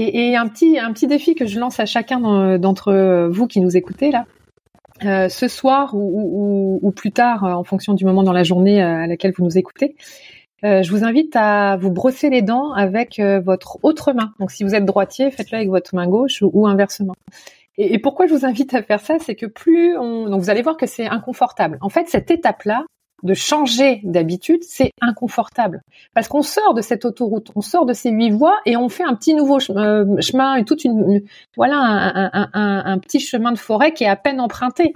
Et, un petit un petit défi que je lance à chacun d'entre vous qui nous écoutez là. Euh, ce soir ou, plus tard, en fonction du moment dans la journée à laquelle vous nous écoutez, je vous invite à vous brosser les dents avec votre autre main. Donc, si vous êtes droitier, faites-le avec votre main gauche ou inversement. Et, pourquoi je vous invite à faire ça, c'est que plus on, donc vous allez voir que c'est inconfortable. En fait, cette étape-là, de changer d'habitude, c'est inconfortable parce qu'on sort de cette autoroute, on sort de ces huit voies et on fait un petit nouveau euh, chemin, toute une, voilà un, petit chemin de forêt qui est à peine emprunté.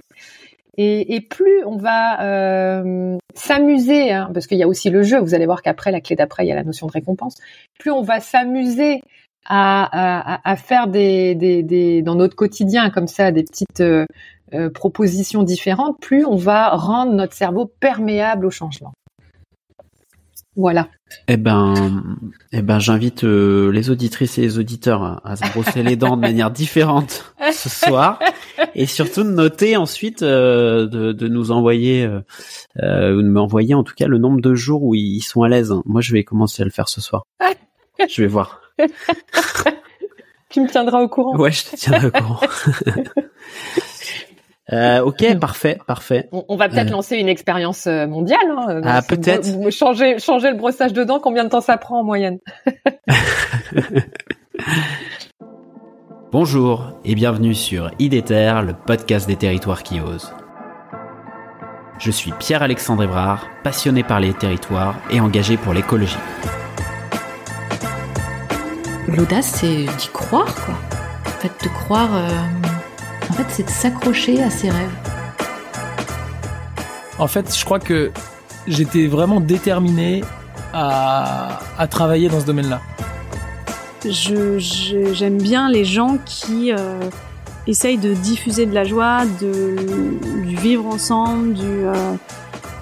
Et, plus on va euh, s'amuser, hein, parce qu'il y a aussi le jeu, vous allez voir qu'après la clé d'après il y a la notion de récompense. Plus on va s'amuser à, faire des, dans notre quotidien comme ça des petites euh, euh, propositions différentes, plus on va rendre notre cerveau perméable au changement. Voilà. Eh ben, eh ben, j'invite euh, les auditrices et les auditeurs à, se brosser les dents de manière différente ce soir, et surtout de noter ensuite de, de, nous envoyer ou de m'envoyer en tout cas le nombre de jours où ils sont à l'aise. Moi, je vais commencer à le faire ce soir. je vais voir tu me tiendras au courant. Ouais, je te tiendrai au courant. Euh, ok, parfait, parfait. On, va peut-être euh. lancer une expérience euh, mondiale. Hein, ah, peut-être. Changer, changer le brossage de dents, combien de temps ça prend en moyenne? Bonjour et bienvenue sur IDETER, le podcast des territoires qui osent. Je suis Pierre-Alexandre Evrard, passionné par les territoires et engagé pour l'écologie. L'audace, c'est d'y croire, quoi. En fait, de croire. Euh, en fait, c'est de s'accrocher à ses rêves. En fait, je crois que j'étais vraiment déterminé à, travailler dans ce domaine-là. J'aime bien les gens qui euh, essayent de diffuser de la joie, de, du vivre ensemble, du, euh,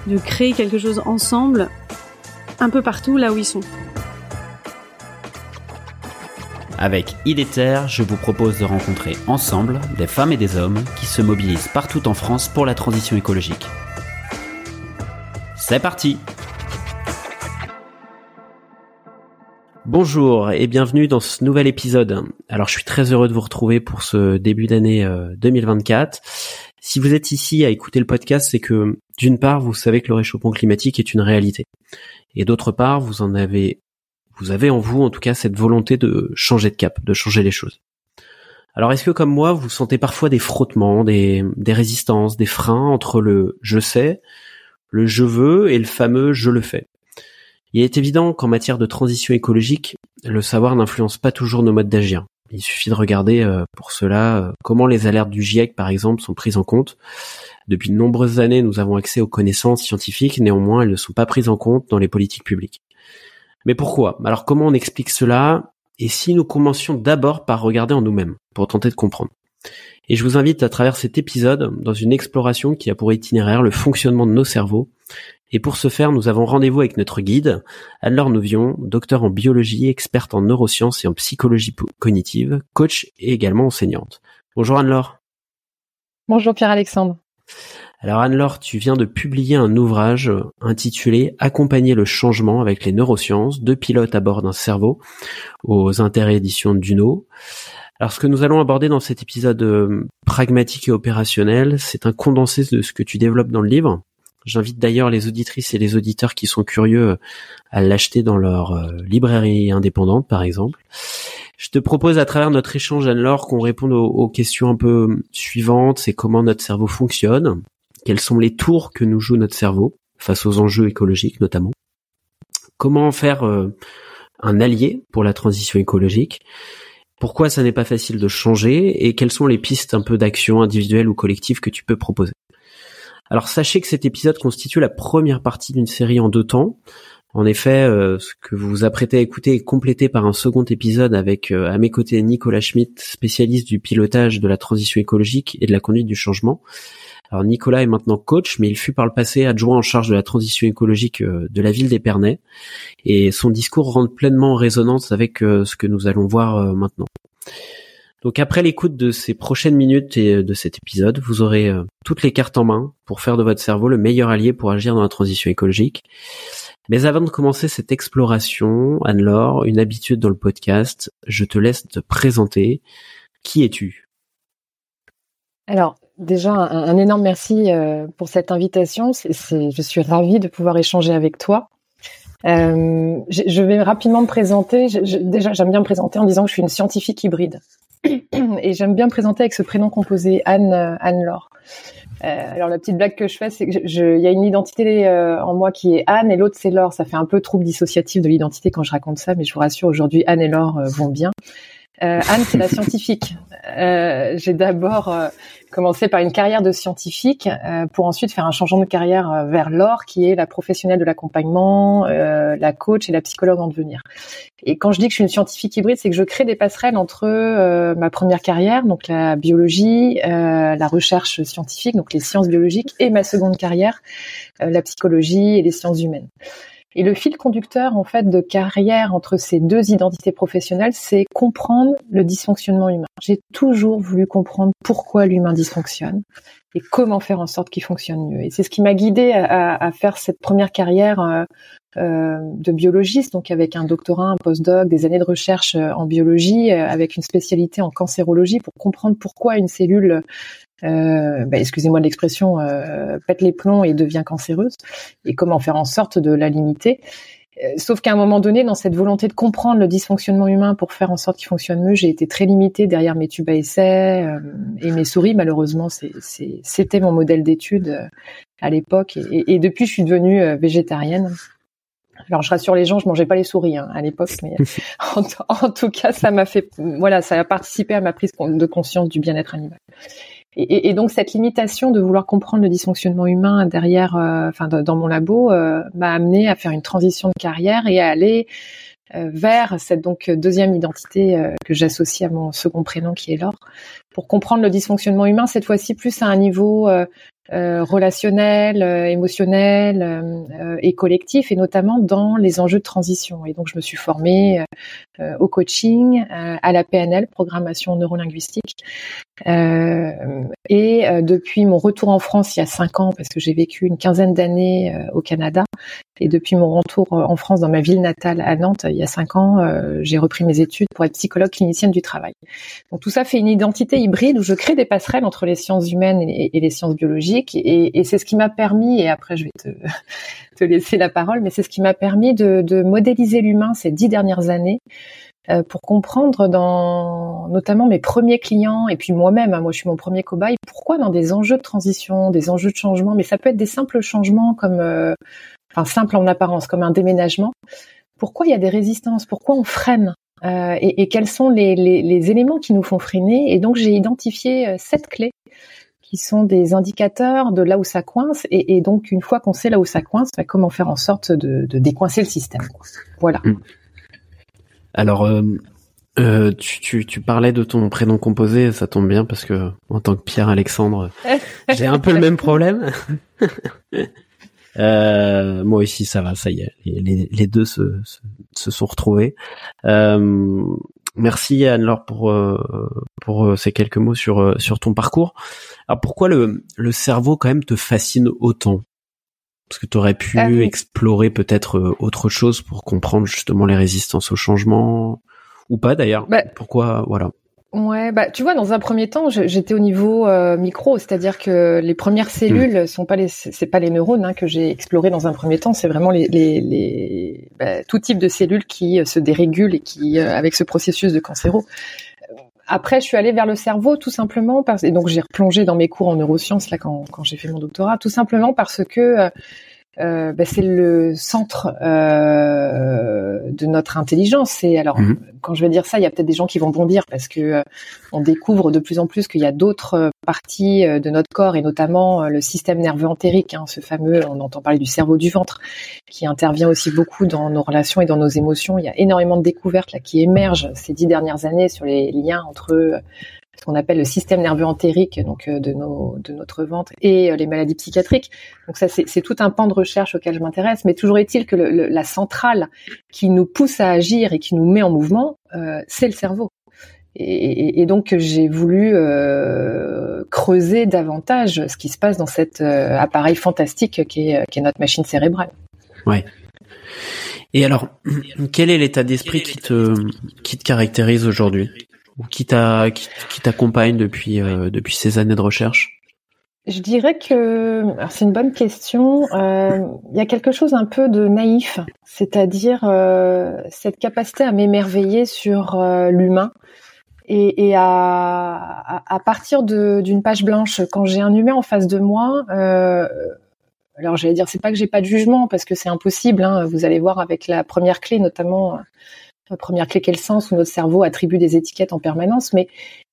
de créer quelque chose ensemble, un peu partout là où ils sont. Avec IDETER, je vous propose de rencontrer ensemble des femmes et des hommes qui se mobilisent partout en France pour la transition écologique. C'est parti Bonjour et bienvenue dans ce nouvel épisode. Alors je suis très heureux de vous retrouver pour ce début d'année 2024. Euh, si vous êtes ici à écouter le podcast, c'est que d'une part, vous savez que le réchauffement climatique est une réalité. Et d'autre part, vous en avez vous avez en vous en tout cas cette volonté de changer de cap, de changer les choses. Alors est-ce que comme moi, vous sentez parfois des frottements, des, résistances, des freins entre le je sais, le je veux et le fameux je le fais Il est évident qu'en matière de transition écologique, le savoir n'influence pas toujours nos modes d'agir. Il suffit de regarder euh, pour cela euh, comment les alertes du GIEC par exemple sont prises en compte. Depuis de nombreuses années, nous avons accès aux connaissances scientifiques, néanmoins elles ne sont pas prises en compte dans les politiques publiques. Mais pourquoi? Alors comment on explique cela? Et si nous commencions d'abord par regarder en nous-mêmes, pour tenter de comprendre Et je vous invite à travers cet épisode dans une exploration qui a pour itinéraire le fonctionnement de nos cerveaux. Et pour ce faire, nous avons rendez-vous avec notre guide, Anne-Laure Novion, docteur en biologie, experte en neurosciences et en psychologie cognitive, coach et également enseignante. Bonjour Anne-Laure. Bonjour Pierre-Alexandre. Alors Anne-Laure, tu viens de publier un ouvrage intitulé Accompagner le changement avec les neurosciences, deux pilotes à bord d'un cerveau aux intérêts éditions d'Uno. Alors ce que nous allons aborder dans cet épisode euh, pragmatique et opérationnel, c'est un condensé de ce que tu développes dans le livre. J'invite d'ailleurs les auditrices et les auditeurs qui sont curieux à l'acheter dans leur euh, librairie indépendante, par exemple. Je te propose à travers notre échange, Anne-Laure, qu'on réponde aux, questions un peu suivantes. C'est comment notre cerveau fonctionne, quels sont les tours que nous joue notre cerveau face aux enjeux écologiques notamment? Comment faire euh, un allié pour la transition écologique? Pourquoi ça n'est pas facile de changer? Et quelles sont les pistes un peu d'action individuelle ou collective que tu peux proposer? Alors sachez que cet épisode constitue la première partie d'une série en deux temps. En effet, euh, ce que vous vous apprêtez à écouter est complété par un second épisode avec euh, à mes côtés Nicolas Schmitt, spécialiste du pilotage de la transition écologique et de la conduite du changement, alors Nicolas est maintenant coach, mais il fut par le passé adjoint en charge de la transition écologique euh, de la ville d'Épernay, et son discours rentre pleinement en résonance avec euh, ce que nous allons voir euh, maintenant. Donc après l'écoute de ces prochaines minutes et de cet épisode, vous aurez toutes les cartes en main pour faire de votre cerveau le meilleur allié pour agir dans la transition écologique. Mais avant de commencer cette exploration, Anne-Laure, une habitude dans le podcast, je te laisse te présenter. Qui es-tu? Alors, déjà, un, énorme merci euh, pour cette invitation. je suis ravie de pouvoir échanger avec toi. Euh, je, vais rapidement me présenter. déjà, j'aime bien me présenter en disant que je suis une scientifique hybride. Et j'aime bien me présenter avec ce prénom composé Anne, euh, Anne-Laure. Alors la petite blague que je fais, c'est que il y a une identité en moi qui est Anne et l'autre c'est Laure. Ça fait un peu trouble dissociatif de l'identité quand je raconte ça, mais je vous rassure, aujourd'hui Anne et Laure vont bien. Anne, c'est la scientifique. J'ai d'abord commencé par une carrière de scientifique pour ensuite faire un changement de carrière vers Laure, qui est la professionnelle de l'accompagnement, la coach et la psychologue en devenir. Et quand je dis que je suis une scientifique hybride, c'est que je crée des passerelles entre euh, ma première carrière, donc la biologie, euh, la recherche scientifique, donc les sciences biologiques, et ma seconde carrière, euh, la psychologie et les sciences humaines. Et le fil conducteur, en fait, de carrière entre ces deux identités professionnelles, c'est comprendre le dysfonctionnement humain. J'ai toujours voulu comprendre pourquoi l'humain dysfonctionne et comment faire en sorte qu'il fonctionne mieux. Et c'est ce qui m'a guidée à, faire cette première carrière euh, de biologiste, donc avec un doctorat, un postdoc, des années de recherche euh, en biologie, euh, avec une spécialité en cancérologie pour comprendre pourquoi une cellule, euh, bah, excusez-moi de l'expression, pète les plombs et devient cancéreuse, et comment faire en sorte de la limiter. Sauf qu'à un moment donné, dans cette volonté de comprendre le dysfonctionnement humain pour faire en sorte qu'il fonctionne mieux, j'ai été très limitée derrière mes tubes à essai et mes souris. Malheureusement, c'était mon modèle d'étude à l'époque. Et, et, depuis, je suis devenue végétarienne. Alors je rassure les gens, je mangeais pas les souris hein, à l'époque, mais en, tout cas ça m'a fait, voilà, ça a participé à ma prise de conscience du bien-être animal. Et, et, donc cette limitation de vouloir comprendre le dysfonctionnement humain derrière, euh, enfin dans mon labo, euh, m'a amené à faire une transition de carrière et à aller euh, vers cette donc deuxième identité que j'associe à mon second prénom qui est Laure, pour comprendre le dysfonctionnement humain cette fois-ci plus à un niveau relationnel, euh, émotionnel euh, et collectif, et notamment dans les enjeux de transition. Et donc, je me suis formée au coaching, à la PNL, programmation neurolinguistique. et depuis mon retour en France il y a cinq ans, parce que j'ai vécu une quinzaine d'années au Canada, et depuis mon retour en France dans ma ville natale à Nantes il y a cinq ans, j'ai repris mes études pour être psychologue clinicienne du travail. Donc tout ça fait une identité hybride où je crée des passerelles entre les sciences humaines et les sciences biologiques et, c'est ce qui m'a permis, et après je vais te, laisser la parole, mais c'est ce qui m'a permis de, modéliser l'humain ces dix dernières années euh, pour comprendre dans notamment mes premiers clients et puis moi-même, hein, moi je suis mon premier cobaye, pourquoi dans des enjeux de transition, des enjeux de changement, mais ça peut être des simples changements comme, euh, enfin simples en apparence, comme un déménagement, pourquoi il y a des résistances, pourquoi on freine euh, et, quels sont les, les, éléments qui nous font freiner. Et donc j'ai identifié sept clés qui sont des indicateurs de là où ça coince. Et, donc, une fois qu'on sait là où ça coince, bah, comment faire en sorte de, décoincer le système. Voilà. Mm. Alors, euh, euh, tu, tu, parlais de ton prénom composé, ça tombe bien parce que en tant que Pierre-Alexandre, j'ai un peu le même problème. Euh, moi aussi, ça va, ça y est, les, les deux se, se, sont retrouvés. Euh, Merci Anne-Laure pour euh, pour euh, ces quelques mots sur euh, sur ton parcours. Alors pourquoi le le cerveau quand même te fascine autant? Parce que tu aurais pu explorer peut-être autre chose pour comprendre justement les résistances au changement? Ou pas d'ailleurs? Bah pourquoi voilà Ouais, bah tu vois, dans un premier temps, j'étais au niveau euh, micro, c'est-à-dire que les premières cellules mmh. sont pas les, c'est pas les neurones hein, que j'ai exploré dans un premier temps, c'est vraiment les, les, les bah, tout type de cellules qui euh, se dérégulent et qui, euh, avec ce processus de cancéro. Après, je suis allée vers le cerveau tout simplement parce et donc j'ai replongé dans mes cours en neurosciences là quand, quand j'ai fait mon doctorat, tout simplement parce que euh, bah, c'est le centre euh, de notre intelligence. Et alors, mhm. quand je vais dire ça, il y a peut-être des gens qui vont bondir parce que euh, on découvre de plus en plus qu'il y a d'autres parties de notre corps et notamment le système nerveux entérique, hein, ce fameux, on entend parler du cerveau du ventre, qui intervient aussi beaucoup dans nos relations et dans nos émotions. Il y a énormément de découvertes là qui émergent ces dix dernières années sur les liens entre qu'on appelle le système nerveux entérique donc euh, de nos de notre ventre et euh, les maladies psychiatriques. Donc ça c'est tout un pan de recherche auquel je m'intéresse, mais toujours est-il que le, la centrale qui nous pousse à agir et qui nous met en mouvement, euh, c'est le cerveau. Et, et, donc j'ai voulu euh, creuser davantage ce qui se passe dans cet appareil fantastique qui est, est notre machine cérébrale. Ouais. Et alors, quel est l'état d'esprit qui te qui te caractérise aujourd'hui? Ou qui t'a qui, t'accompagne depuis euh, depuis ces années de recherche? Je dirais que c'est une bonne question. Euh, il y a quelque chose un peu de naïf, c'est-à-dire euh, cette capacité à m'émerveiller sur l'humain et, à, partir d'une page blanche, quand j'ai un humain en face de moi, alors j'allais dire, c'est pas que j'ai pas de jugement parce que c'est impossible. Hein. Vous allez voir avec la première clé, notamment première clé quel sens où notre cerveau attribue des étiquettes en permanence. Mais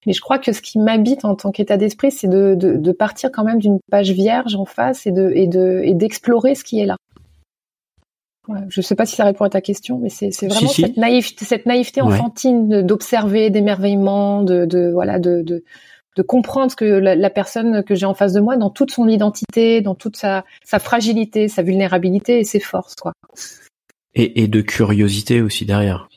mais je crois que ce qui m'habite en tant qu'état d'esprit, c'est de, de, de, partir quand même d'une page vierge en face et de et de et d'explorer ce qui est là. Ouais, je sais pas si ça répond à ta question, mais c'est vraiment cette naïveté, cette naïveté enfantine d'observer, d'émerveillement, de, de voilà de, de de comprendre que la, personne que j'ai en face de moi dans toute son identité, dans toute sa, sa fragilité, sa vulnérabilité et ses forces, quoi. Et, et de curiosité aussi derrière.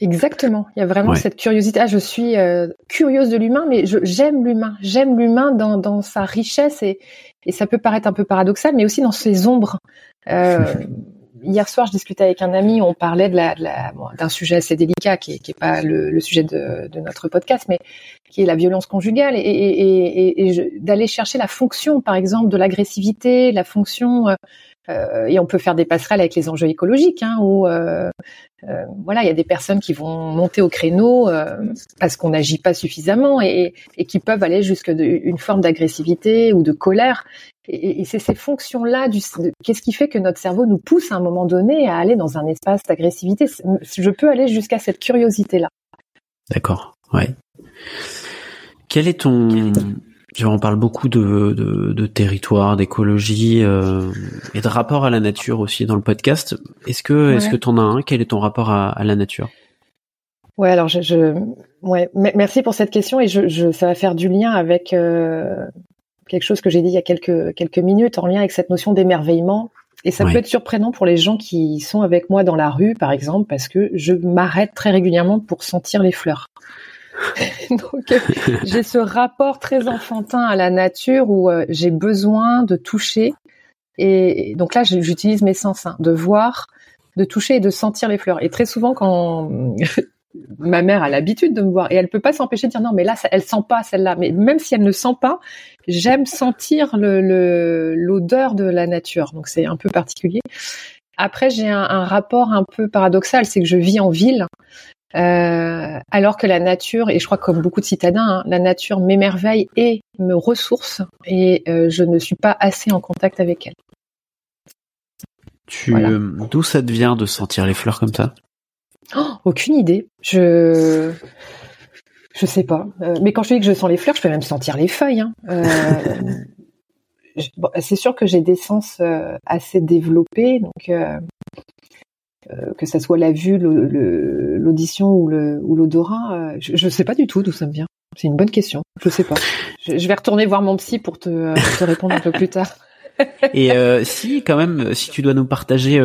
Exactement. Il y a vraiment cette curiosité. Ah, je suis euh, curieuse de l'humain, mais j'aime l'humain. J'aime l'humain dans, dans sa richesse et, et ça peut paraître un peu paradoxal, mais aussi dans ses ombres. Euh, hier soir, je discutais avec un ami, on parlait de la, d'un sujet assez délicat, qui n'est pas le, sujet de, notre podcast, mais qui est la violence conjugale, et, d'aller chercher la fonction, par exemple, de l'agressivité, la fonction euh, euh, et on peut faire des passerelles avec les enjeux écologiques, hein, où euh, euh, voilà, il y a des personnes qui vont monter au créneau parce qu'on n'agit pas suffisamment et, qui peuvent aller jusqu'à une forme d'agressivité ou de colère. Et, c'est ces fonctions-là, qu'est-ce qui fait que notre cerveau nous pousse à un moment donné à aller dans un espace d'agressivité? Je peux aller jusqu'à cette curiosité-là. D'accord, ouais. Quel est ton on parle beaucoup de, de, territoire, d'écologie euh, et de rapport à la nature aussi dans le podcast. Est-ce que est-ce que tu en as un? Quel est ton rapport à, la nature? Ouais, alors je, je, ouais, merci pour cette question et je, je, ça va faire du lien avec euh, quelque chose que j'ai dit il y a quelques quelques minutes en lien avec cette notion d'émerveillement. Et ça peut être surprenant pour les gens qui sont avec moi dans la rue, par exemple, parce que je m'arrête très régulièrement pour sentir les fleurs. Donc euh, j'ai ce rapport très enfantin à la nature où euh, j'ai besoin de toucher. Et, donc là, j'utilise mes sens, hein, de voir, de toucher et de sentir les fleurs. Et très souvent, quand ma mère a l'habitude de me voir et elle peut pas s'empêcher de dire non, mais là, elle sent pas celle-là. Mais même si elle ne sent pas, j'aime sentir le l'odeur de la nature. Donc c'est un peu particulier. Après, j'ai un, un, rapport un peu paradoxal, c'est que je vis en ville euh, alors que la nature, et je crois comme beaucoup de citadins, hein, la nature m'émerveille et me ressource, et euh, je ne suis pas assez en contact avec elle. Tu, euh, d'où ça te vient de sentir les fleurs comme ça? Oh, Aucune idée. Je, je sais pas. mais quand je dis que je sens les fleurs, je peux même sentir les feuilles. Hein. c'est sûr que j'ai des sens assez développés, donc euh, que ça soit la vue, l'audition ou l'odorat, euh, je ne sais pas du tout d'où ça me vient. C'est une bonne question. Je sais pas. Je, vais retourner voir mon psy pour te, te répondre un peu plus tard. Et euh, si quand même, si tu dois nous partager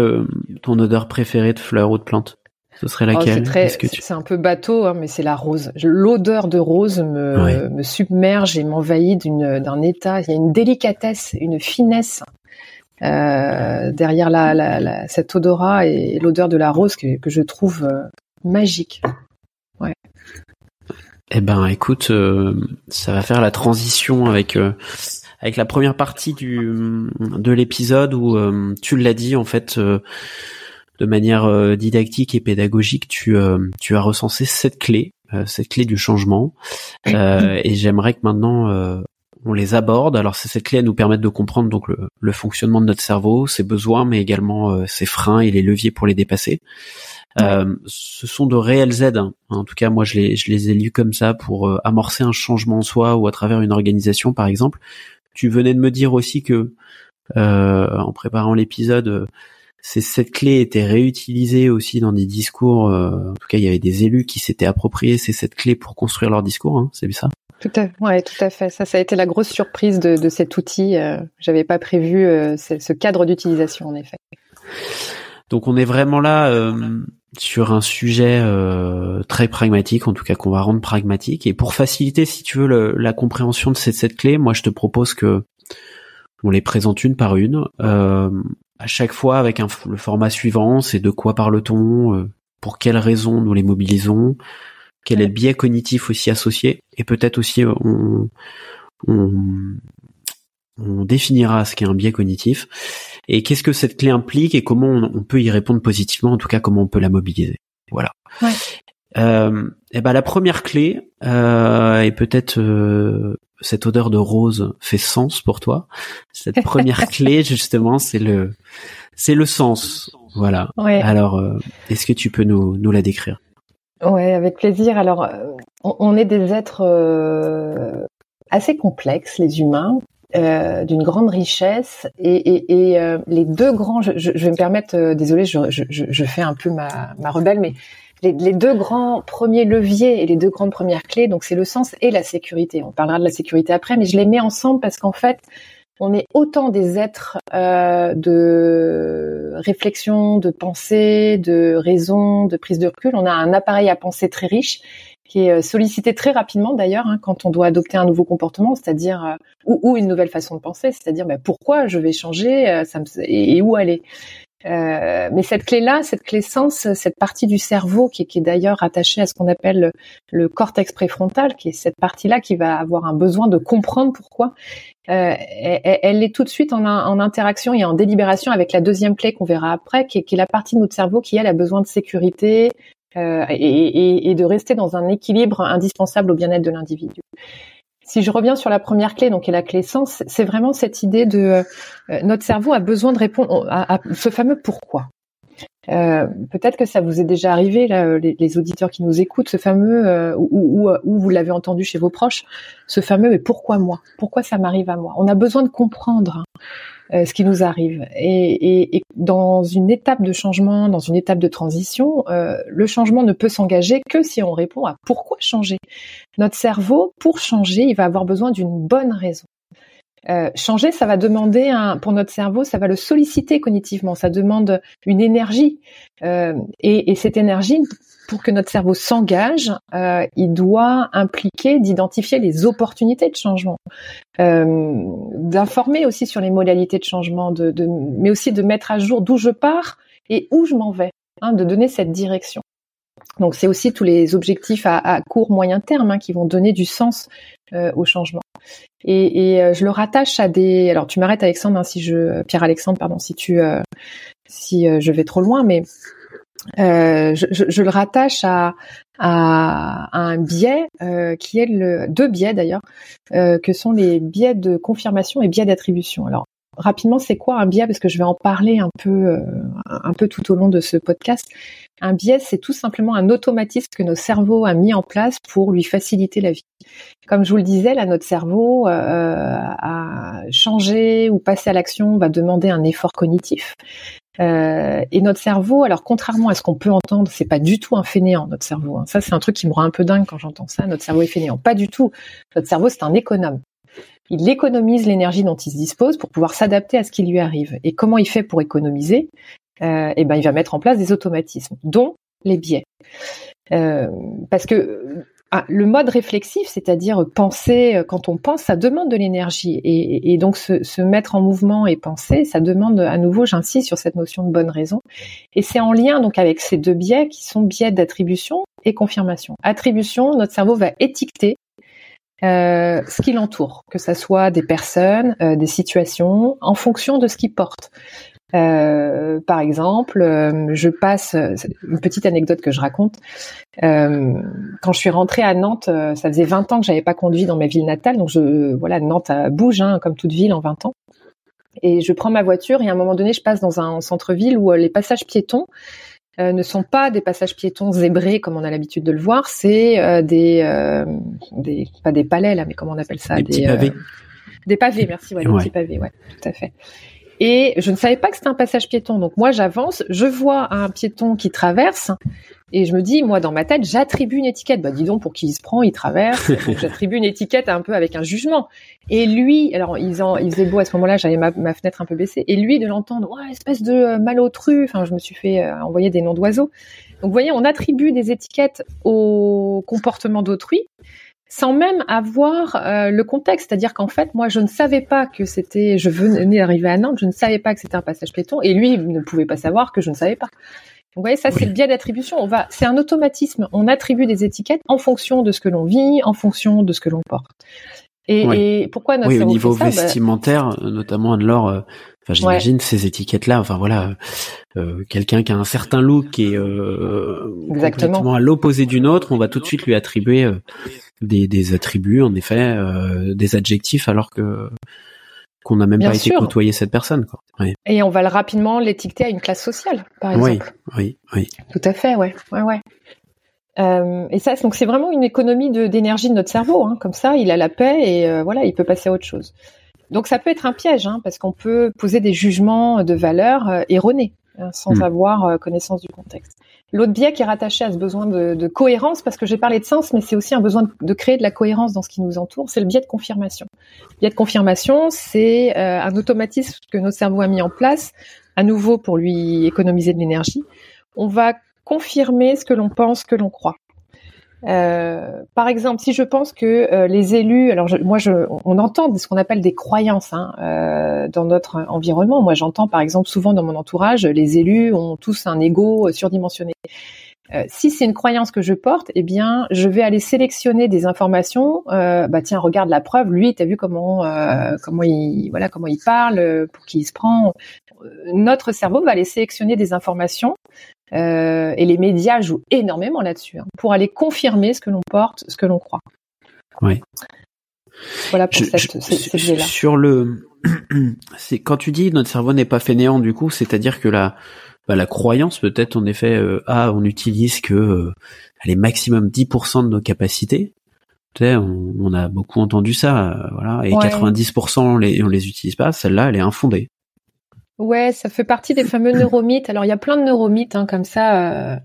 ton odeur préférée de fleurs ou de plantes, ce serait oh, laquelle C'est un peu bateau, hein, mais c'est la rose. L'odeur de rose me, me submerge et m'envahit d'un état. Il y a une délicatesse, une finesse euh, derrière la, la, la, cet odorat et l'odeur de la rose que, que je trouve euh, magique. Ouais. Eh ben, écoute, euh, ça va faire la transition avec avec la première partie du de l'épisode où tu l'as dit en fait de manière didactique et pédagogique, tu tu as recensé cette clé, cette clé du changement, et j'aimerais que maintenant on les aborde. Alors c'est cette clé à nous permettre de comprendre donc le, fonctionnement de notre cerveau, ses besoins, mais également euh, ses freins et les leviers pour les dépasser. Euh, ce sont de réelles aides. Hein. En tout cas, moi, je les, je les ai lus comme ça pour euh, amorcer un changement en soi ou à travers une organisation, par exemple. Tu venais de me dire aussi que en préparant l'épisode, cette clé était réutilisée aussi dans des discours. en tout cas, il y avait des élus qui s'étaient appropriés c'est cette clé pour construire leur discours. Hein, c'est ça? Tout à, ouais, tout à fait. Ça, ça a été la grosse surprise de, de cet outil. Euh, J'avais pas prévu euh, ce, cadre d'utilisation, en effet. Donc, on est vraiment là euh, sur un sujet euh, très pragmatique, en tout cas qu'on va rendre pragmatique. Et pour faciliter, si tu veux, la compréhension de cette, cette clé, moi, je te propose que on les présente une par une. À chaque fois avec un, le format suivant, c'est de quoi parle-t-on, euh, pour quelles raisons nous les mobilisons, quel est le biais cognitif aussi associé, et peut-être aussi on, on, on définira ce qu'est un biais cognitif et qu'est-ce que cette clé implique et comment on, peut y répondre positivement, en tout cas comment on peut la mobiliser. Voilà. Ouais. Euh, et ben la première clé euh, et peut-être euh, cette odeur de rose fait sens pour toi. Cette première clé justement, c'est le c'est le sens. Voilà. Ouais. Alors, euh, est-ce que tu peux nous nous la décrire? Ouais, avec plaisir. Alors, euh, on, est des êtres assez complexes, les humains, euh, d'une grande richesse et, et, et euh, les deux grands, je, je, vais me permettre, euh, désolé, je, je, fais un peu ma, ma rebelle, mais les, deux grands premiers leviers et les deux grandes premières clés, donc c'est le sens et la sécurité. On parlera de la sécurité après, mais je les mets ensemble parce qu'en fait, on est autant des êtres euh, de réflexion, de pensée, de raison, de prise de recul. On a un appareil à penser très riche qui est euh, sollicité très rapidement d'ailleurs hein, quand on doit adopter un nouveau comportement, c'est-à-dire euh, ou, une nouvelle façon de penser, c'est-à-dire bah, pourquoi je vais changer euh, ça me, et, où aller. Mais cette clé-là, cette clé sens, cette partie du cerveau qui, est d'ailleurs attachée à ce qu'on appelle le, cortex préfrontal, qui est cette partie-là qui va avoir un besoin de comprendre pourquoi, euh, elle, est tout de suite en, interaction et en délibération avec la deuxième clé qu'on verra après, qui est, la partie de notre cerveau qui elle a besoin de sécurité, euh, et, de rester dans un équilibre indispensable au bien-être de l'individu. Si je reviens sur la première clé, donc est la clé sens, c'est vraiment cette idée de euh, notre cerveau a besoin de répondre à, ce fameux pourquoi. Euh, Peut-être que ça vous est déjà arrivé, là, les, les, auditeurs qui nous écoutent, ce fameux, euh, ou, ou, ou, vous l'avez entendu chez vos proches, ce fameux mais pourquoi moi? Pourquoi ça m'arrive à moi? On a besoin de comprendre. Euh, ce qui nous arrive. Et, et, et, dans une étape de changement, dans une étape de transition, euh, le changement ne peut s'engager que si on répond à pourquoi changer. Notre cerveau, pour changer, il va avoir besoin d'une bonne raison. Euh, changer, ça va demander un, pour notre cerveau, ça va le solliciter cognitivement, ça demande une énergie. Euh, et, et, cette énergie, pour que notre cerveau s'engage, euh, il doit impliquer d'identifier les opportunités de changement, d'informer aussi sur les modalités de changement, mais aussi de mettre à jour d'où je pars et où je m'en vais, hein, de donner cette direction. Donc c'est aussi tous les objectifs à, court moyen terme hein, qui vont donner du sens au changement. Et, et euh, je le rattache à des. Alors tu m'arrêtes Alexandre hein, si je Pierre Alexandre pardon si tu euh, si je vais trop loin, mais euh, je, je, le rattache à, à, un biais euh, qui est le deux biais d'ailleurs euh, que sont les biais de confirmation et biais d'attribution. Alors rapidement, c'est quoi un biais? Parce que je vais en parler un peu un peu tout au long de ce podcast. Un biais, c'est tout simplement un automatisme que nos cerveaux a mis en place pour lui faciliter la vie. Comme je vous le disais, là, notre cerveau euh, à changer ou passer à l'action va demander un effort cognitif. Euh, et notre cerveau, alors contrairement à ce qu'on peut entendre, c'est pas du tout un fainéant notre cerveau. Hein. Ça, c'est un truc qui me rend un peu dingue quand j'entends ça. Notre cerveau est fainéant, pas du tout. Notre cerveau, c'est un économe. Il économise l'énergie dont il se dispose pour pouvoir s'adapter à ce qui lui arrive. Et comment il fait pour économiser? Euh, Eh ben, il va mettre en place des automatismes, dont les biais. Euh, parce que ah, le mode réflexif, c'est-à-dire penser, euh, quand on pense, ça demande de l'énergie. Et, donc se, mettre en mouvement et penser, ça demande à nouveau, j'insiste sur cette notion de bonne raison. Et c'est en lien donc avec ces deux biais qui sont biais d'attribution et confirmation. Attribution, notre cerveau va étiqueter euh, ce qui l'entoure, que ce soit des personnes, euh, des situations, en fonction de ce qu'il porte. Euh, par exemple, euh, je passe une petite anecdote que je raconte. Euh, quand je suis rentrée à Nantes, ça faisait 20 ans que j'avais pas conduit dans ma ville natale, donc je voilà, Nantes bouge hein, comme toute ville en 20 ans. Et je prends ma voiture et à un moment donné, je passe dans un centre-ville où les passages piétons ne sont pas des passages piétons zébrés comme on a l'habitude de le voir, c'est des, des pas des palais là, mais comment on appelle ça? Des, des pavés. Des pavés, merci, ouais, des petits pavés, ouais, tout à fait. Et je ne savais pas que c'était un passage piéton. Donc moi, j'avance, je vois un piéton qui traverse. Et je me dis, moi, dans ma tête, j'attribue une étiquette. Bah, dis donc, pour qui il se prend, il traverse. j'attribue une étiquette un peu avec un jugement. Et lui, alors, ils en, il faisait beau à ce moment-là, j'avais ma, fenêtre un peu baissée. Et lui, de l'entendre, ouais, espèce de euh, malotru. Enfin, je me suis fait euh, envoyer des noms d'oiseaux. Donc, vous voyez, on attribue des étiquettes au comportement d'autrui. Sans même avoir euh, le contexte. C'est-à-dire qu'en fait, moi, je ne savais pas que c'était, je venais d'arriver à Nantes, je ne savais pas que c'était un passage piéton, et lui ne pouvait pas savoir que je ne savais pas. vous voyez, ça, c'est le biais d'attribution. On va, c'est un automatisme. On attribue des étiquettes en fonction de ce que l'on vit, en fonction de ce que l'on porte. Et, et pourquoi notre oui, au niveau ça, bah vestimentaire, notamment Anne-Laure, euh, enfin, j'imagine ces étiquettes-là. Enfin voilà, euh, quelqu'un qui a un certain look qui est euh, complètement à l'opposé d'une autre, on va tout de suite lui attribuer euh, des, des attributs, en effet, euh, des adjectifs, alors que qu'on n'a même pas été côtoyer cette personne. Quoi. Et on va le rapidement l'étiqueter à une classe sociale, par exemple. Oui, oui, oui. Tout à fait, ouais, ouais, ouais. Euh, et ça, donc c'est vraiment une économie d'énergie de, notre cerveau. Hein. Comme ça, il a la paix et euh, voilà, il peut passer à autre chose. Donc ça peut être un piège, hein, parce qu'on peut poser des jugements de valeur euh, erronés hein, sans hmm. avoir euh, connaissance du contexte. L'autre biais qui est rattaché à ce besoin de, de cohérence, parce que j'ai parlé de sens, mais c'est aussi un besoin de, de, créer de la cohérence dans ce qui nous entoure, c'est le biais de confirmation. Le biais de confirmation, c'est un automatisme que notre cerveau a mis en place, à nouveau pour lui économiser de l'énergie. On va confirmer ce que l'on pense, que l'on croit. Euh, par exemple, si je pense que euh, les élus, alors moi, je, on entend ce qu'on appelle des croyances hein, euh, dans notre environnement. Moi, j'entends par exemple souvent dans mon entourage, les élus ont tous un ego surdimensionné. si c'est une croyance que je porte, eh bien, je vais aller sélectionner des informations. bah tiens, regarde la preuve. Lui, t'as vu comment comment il voilà comment il parle, pour qui il se prend. Notre cerveau va aller sélectionner des informations euh, et les médias jouent énormément là-dessus hein, pour aller confirmer ce que l'on porte, ce que l'on croit. Oui. Voilà pour cette, Sur le, c'est quand tu dis notre cerveau n'est pas fainéant du coup, c'est-à-dire que la, bah, la croyance peut-être en effet, euh, ah on utilise que euh, est maximum 10% de nos capacités. Tu sais, on, on, a beaucoup entendu ça, euh, voilà, et 90% on les, on les utilise pas. Celle-là, elle est infondée. Ouais, ça fait partie des fameux neuromythes. Alors il y a plein de neuromythes hein, comme ça. Euh,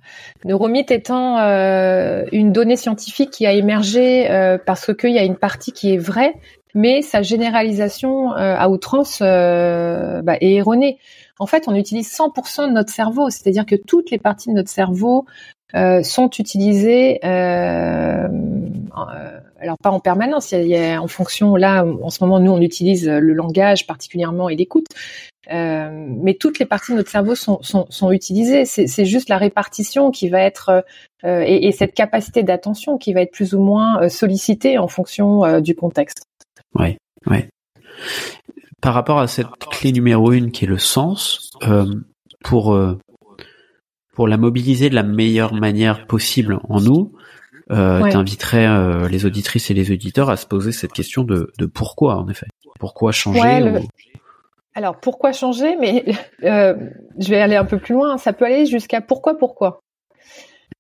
neuromythe étant euh, une donnée scientifique qui a émergé euh, parce qu'il y a une partie qui est vraie, mais sa généralisation euh, à outrance bah, est erronée. En fait, on utilise 100% de notre cerveau, c'est-à-dire que toutes les parties de notre cerveau sont utilisées. alors pas en permanence, il y, a, en fonction. Là, en ce moment, nous on utilise le langage particulièrement et l'écoute, euh, mais toutes les parties de notre cerveau sont, sont, sont utilisées. C'est juste la répartition qui va être euh, et, et, cette capacité d'attention qui va être plus ou moins euh, sollicitée en fonction euh, du contexte. Ouais, ouais. Par rapport à cette clé numéro une qui est le sens, pour pour la mobiliser de la meilleure manière possible en nous, euh, ouais. t'inviterais les auditrices et les auditeurs à se poser cette question de, de pourquoi en effet? Pourquoi changer ouais, alors pourquoi changer? Mais euh, je vais aller un peu plus loin. Ça peut aller jusqu'à pourquoi pourquoi?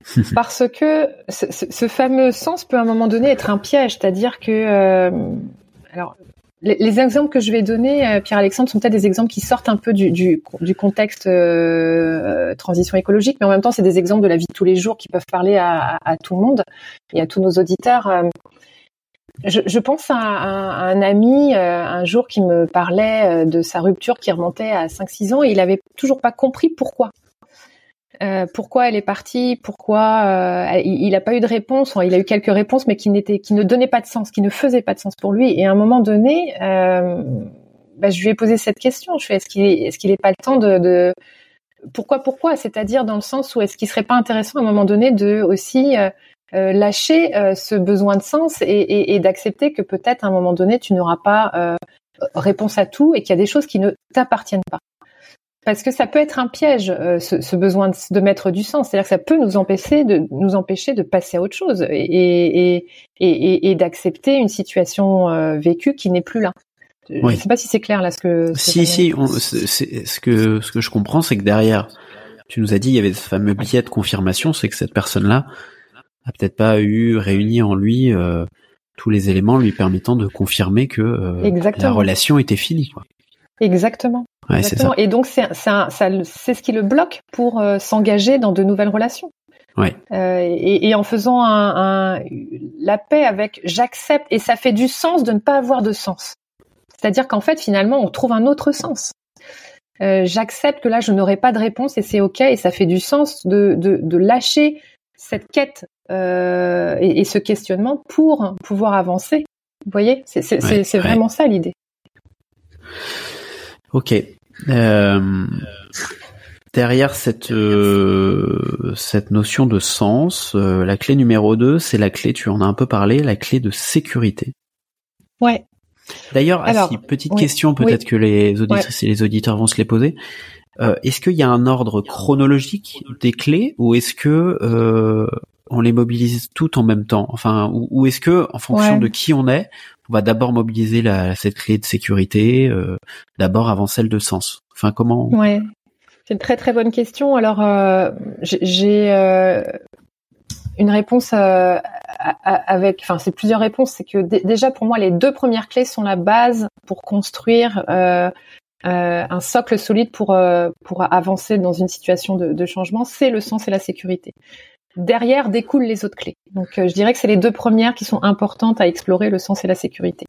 Parce que ce, ce, fameux sens peut à un moment donné être un piège, c'est-à-dire que euh, alors les, les, exemples que je vais donner, euh, Pierre-Alexandre, sont peut-être des exemples qui sortent un peu du, du, du contexte euh, transition écologique, mais en même temps, c'est des exemples de la vie de tous les jours qui peuvent parler à, à, à tout le monde et à tous nos auditeurs. Euh, je, je, pense à, à, un ami euh, un jour qui me parlait euh, de sa rupture qui remontait à 5-6 ans et il avait toujours pas compris pourquoi. Euh, pourquoi elle est partie, pourquoi euh, il n'a pas eu de réponse, il a eu quelques réponses mais qui n'étaient, qui ne donnaient pas de sens, qui ne faisaient pas de sens pour lui. Et à un moment donné, euh, bah, je lui ai posé cette question. Je fais est-ce qu'il est, est-ce qu'il n'est pas le temps de, de... pourquoi pourquoi? C'est-à-dire dans le sens où est-ce qu'il serait pas intéressant à un moment donné de aussi euh, lâcher euh, ce besoin de sens et, et, et d'accepter que peut-être à un moment donné tu n'auras pas euh, réponse à tout et qu'il y a des choses qui ne t'appartiennent pas. Parce que ça peut être un piège, ce, ce, besoin de, de, mettre du sens. C'est-à-dire que ça peut nous empêcher de nous empêcher de passer à autre chose et, d'accepter une situation vécue qui n'est plus là. Oui. Je ne sais pas si c'est clair là ce que. Si si, on, ce que ce que je comprends, c'est que derrière, tu nous as dit il y avait ce fameux billet de confirmation, c'est que cette personne-là, a peut-être pas eu réuni en lui euh, tous les éléments lui permettant de confirmer que euh, la relation était finie. Quoi. Exactement. Ouais, Exactement. Ça. Et donc c'est ce qui le bloque pour euh, s'engager dans de nouvelles relations. Ouais. Euh, et, et, en faisant un, un, la paix avec j'accepte et ça fait du sens de ne pas avoir de sens. C'est-à-dire qu'en fait finalement on trouve un autre sens. J'accepte que là je n'aurai pas de réponse et c'est ok et ça fait du sens de, de, de lâcher cette quête euh, et, et, ce questionnement pour pouvoir avancer. Vous voyez, c'est Ouais, ouais. vraiment ça l'idée. Ok. Euh, derrière cette euh, cette notion de sens, la clé numéro 2, c'est la clé, tu en as un peu parlé, la clé de sécurité. Ouais. D'ailleurs, Assi, petite oui, question, peut-être que les auditrices et les auditeurs vont se les poser. Euh, est-ce qu'il y a un ordre chronologique des clés ou est-ce que euh, on les mobilise toutes en même temps Enfin, ou, ou est-ce que en fonction Ouais. de qui on est, on va d'abord mobiliser la, cette clé de sécurité, euh, d'abord avant celle de sens? Enfin, comment Ouais, c'est une très très bonne question. Alors euh, j'ai- euh, une réponse avec, enfin c'est plusieurs réponses. C'est que dé- déjà pour moi les deux premières clés sont la base pour construire euh, un socle solide pour euh, pour avancer dans une situation de, de changement. C'est le sens et la sécurité. Derrière découlent les autres clés. Donc euh, je dirais que c'est les deux premières qui sont importantes à explorer, le sens et la sécurité.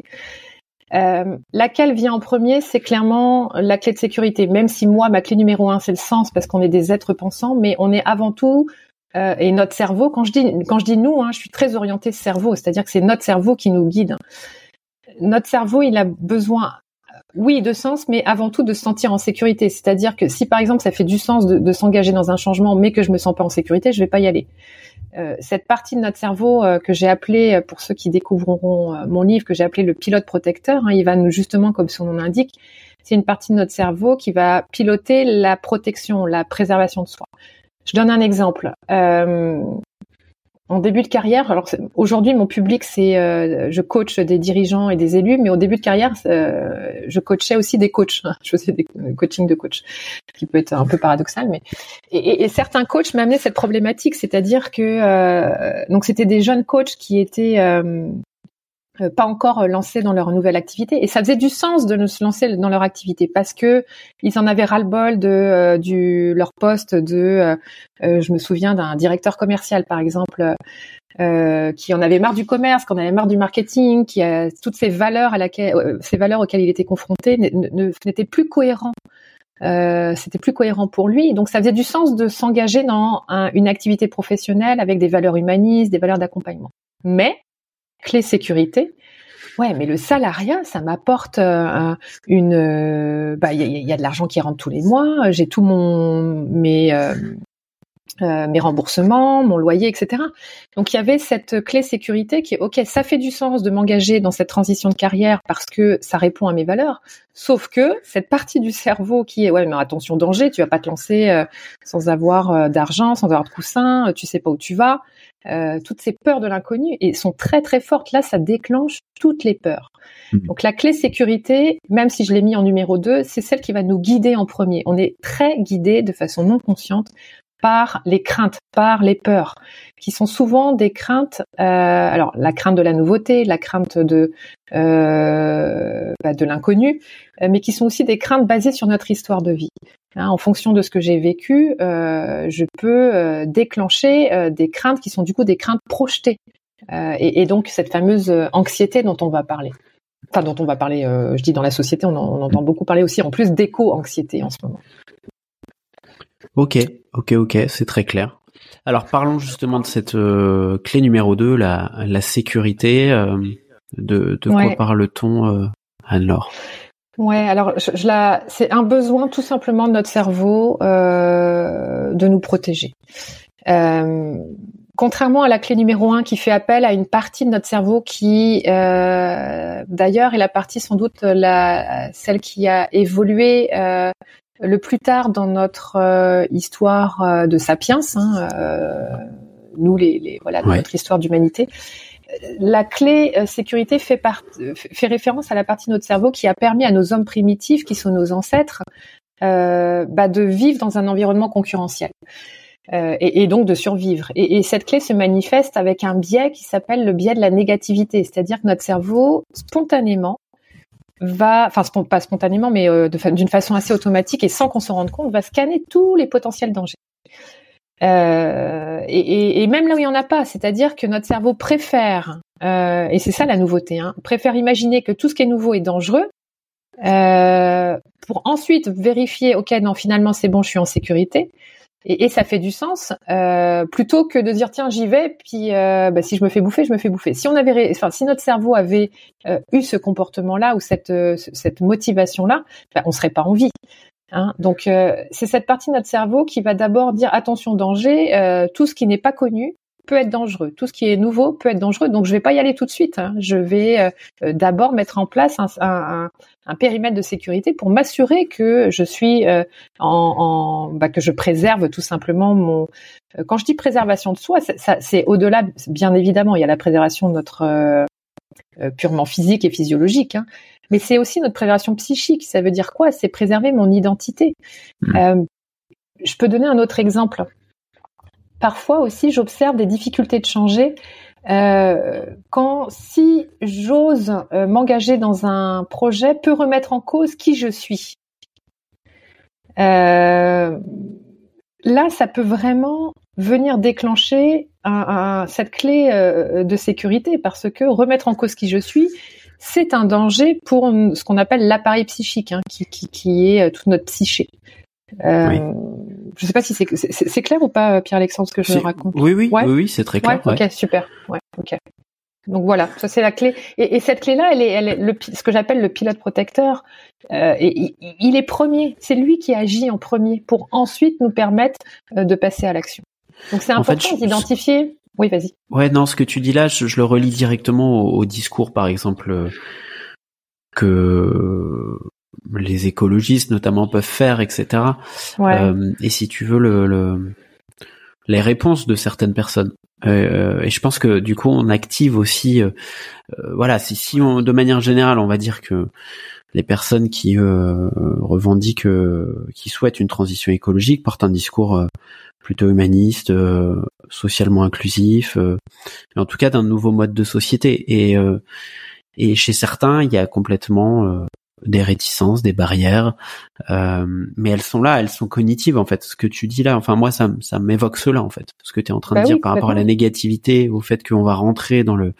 Euh, laquelle vient en premier, c'est clairement la clé de sécurité. Même si moi, ma clé numéro un, c'est le sens, parce qu'on est des êtres pensants, mais on est avant tout euh, et notre cerveau. Quand je dis quand je dis nous, hein, je suis très orientée cerveau, c'est-à-dire que c'est notre cerveau qui nous guide. Notre cerveau, il a besoin, oui, de sens, mais avant tout de se sentir en sécurité. C'est-à-dire que si par exemple ça fait du sens de, s'engager dans un changement, mais que je me sens pas en sécurité, je vais pas y aller. Euh, cette partie de notre cerveau euh, que j'ai appelée, euh, pour ceux qui découvriront mon livre, que j'ai appelé le pilote protecteur, hein, il va nous justement, comme son nom l'indique, c'est une partie de notre cerveau qui va piloter la protection, la préservation de soi. Je donne un exemple. Euh, en début de carrière, alors aujourd'hui mon public c'est, euh, je coach des dirigeants et des élus, mais au début de carrière, euh, je coachais aussi des coachs. Je faisais des coachings de coach, ce qui peut être un peu paradoxal, mais et, certains coachs m'amenaient cette problématique, c'est-à-dire que euh, donc c'était des jeunes coachs qui étaient euh, euh, pas encore lancés dans leur nouvelle activité et ça faisait du sens de se lancer dans leur activité parce que ils en avaient ras-le-bol de euh, du leur poste de euh, euh, je me souviens d'un directeur commercial par exemple euh, qui en avait marre du commerce, qui en avait marre du marketing, qui a toutes ces valeurs à laquelle euh, ces valeurs auxquelles il était confronté n'étaient plus cohérents euh, c'était plus cohérent pour lui. Donc ça faisait du sens de s'engager dans un- une activité professionnelle avec des valeurs humanistes, des valeurs d'accompagnement. Mais clé sécurité, ouais, mais le salariat, ça m'apporte euh, un- une, euh, bah il y a, de l'argent qui rentre tous les mois, j'ai tout mon mes euh, mes remboursements, mon loyer, etc. Donc il y avait cette clé sécurité qui est ok, ça fait du sens de m'engager dans cette transition de carrière parce que ça répond à mes valeurs. Sauf que cette partie du cerveau qui est ouais mais attention danger, tu vas pas te lancer sans avoir d'argent, sans avoir de coussin, tu sais pas où tu vas. Euh, toutes ces peurs de l'inconnu et sont très très fortes. Là, ça déclenche toutes les peurs. Mhm. Donc la clé sécurité, même si je l'ai mis en numéro 2, c'est celle qui va nous guider en premier. On est très guidé de façon non consciente par les craintes, par les peurs, qui sont souvent des craintes. euh, alors la crainte de la nouveauté, la crainte de euh, bah, de l'inconnu, euh, mais qui sont aussi des craintes basées sur notre histoire de vie. Hein, en fonction de ce que j'ai vécu, euh, je peux euh, déclencher euh, des craintes qui sont du coup des craintes projetées, et, et donc cette fameuse anxiété dont on va parler. Enfin, dont on va parler, je dis dans la société, on, en- on entend beaucoup parler aussi, en plus d'éco-anxiété en ce moment. Ok, ok, ok, c'est très clair. Alors parlons justement de cette clé numéro 2, la, la sécurité. de quoi parle-t-on, Anne-Laure? Ouais, alors je, je la, c'est un besoin tout simplement de notre cerveau euh, de nous protéger. Euh, contrairement à la clé numéro un qui fait appel à une partie de notre cerveau qui, euh, d'ailleurs, est la partie sans doute la celle qui a évolué euh, le plus tard dans notre euh, histoire euh, de sapiens, hein, euh, nous les, les voilà Ouais. notre histoire d'humanité. La clé euh, sécurité euh, fait référence à la partie de notre cerveau qui a permis à nos hommes primitifs, qui sont nos ancêtres, euh, bah, de vivre dans un environnement concurrentiel. Et, donc de survivre. Et, et cette clé se manifeste avec un biais qui s'appelle le biais de la négativité, c'est-à-dire que notre cerveau spontanément va, enfin pas spontanément, mais d'une façon assez automatique et sans qu'on se rende compte, va scanner tous les potentiels dangers. Euh, et, et- et même là où il n'y en a pas, c'est-à-dire que notre cerveau préfère, euh, et c'est ça la nouveauté, hein, préfère imaginer que tout ce qui est nouveau est dangereux, euh, pour ensuite vérifier, ok, non, finalement c'est bon, je suis en sécurité. et, ça fait du sens euh, plutôt que de dire tiens j'y vais puis euh, bah, si je me fais bouffer je me fais bouffer. Si on avait, enfin si notre cerveau avait euh, eu ce comportement-là ou cette cette motivation-là, bah, on serait pas en vie. Hein Donc c'est cette partie de notre cerveau qui va d'abord dire attention danger, tout ce qui n'est pas connu, peut être dangereux. Tout ce qui est nouveau peut être dangereux. Donc je vais pas y aller tout de suite. Hein. Je vais euh, d'abord mettre en place un, un, un, périmètre de sécurité pour m'assurer que je suis euh, en, en bah, que je préserve tout simplement mon. Euh, quand je dis préservation de soi, c'est au-delà. Bien évidemment, il y a la préservation de notre purement physique et physiologique. Hein. Mais c'est aussi notre préservation psychique. Ça veut dire quoi? C'est préserver mon identité. Mmh. je peux donner un autre exemple parfois aussi, j'observe des difficultés de changer. Euh, quand si j'ose euh, m'engager dans un projet, peut remettre en cause qui je suis. Euh, là, ça peut vraiment venir déclencher cette clé de sécurité parce que remettre en cause qui je suis, c'est un danger pour ce qu'on appelle l'appareil psychique, hein, qui, qui, est toute notre psyché. Euh, je sais pas si c'est clair ou pas, Pierre-Alexandre, ce que je raconte? Oui, oui, oui, oui c'est très clair. Ok, super. Ouais, ok. Donc voilà, ça c'est la clé. Et, et cette clé-là, elle est, elle est le, ce que j'appelle le pilote protecteur. Euh, et, il est premier. C'est lui qui agit en premier pour ensuite nous permettre euh, de passer à l'action. Donc c'est important d'identifier. Oui, vas-y. Ouais, non, ce que tu dis là, je, je le relis directement au, au discours, par exemple, euh, que les écologistes notamment peuvent faire, etc. Euh, et si tu veux le, les réponses de certaines personnes. Euh, et je pense que du coup on active aussi, euh, voilà, si, si on, de manière générale on va dire que les personnes qui revendiquent, qui souhaitent une transition écologique portent un discours plutôt humaniste, socialement inclusif, en tout cas d'un nouveau mode de société. Et, et chez certains, il y a complètement des réticences, des barrières, euh, mais elles sont là, elles sont cognitives en fait. Ce que tu dis là, enfin moi ça, ça m'évoque cela en fait. Ce que tu es en train de bah dire par rapport à la négativité, au fait qu'on va rentrer dans le,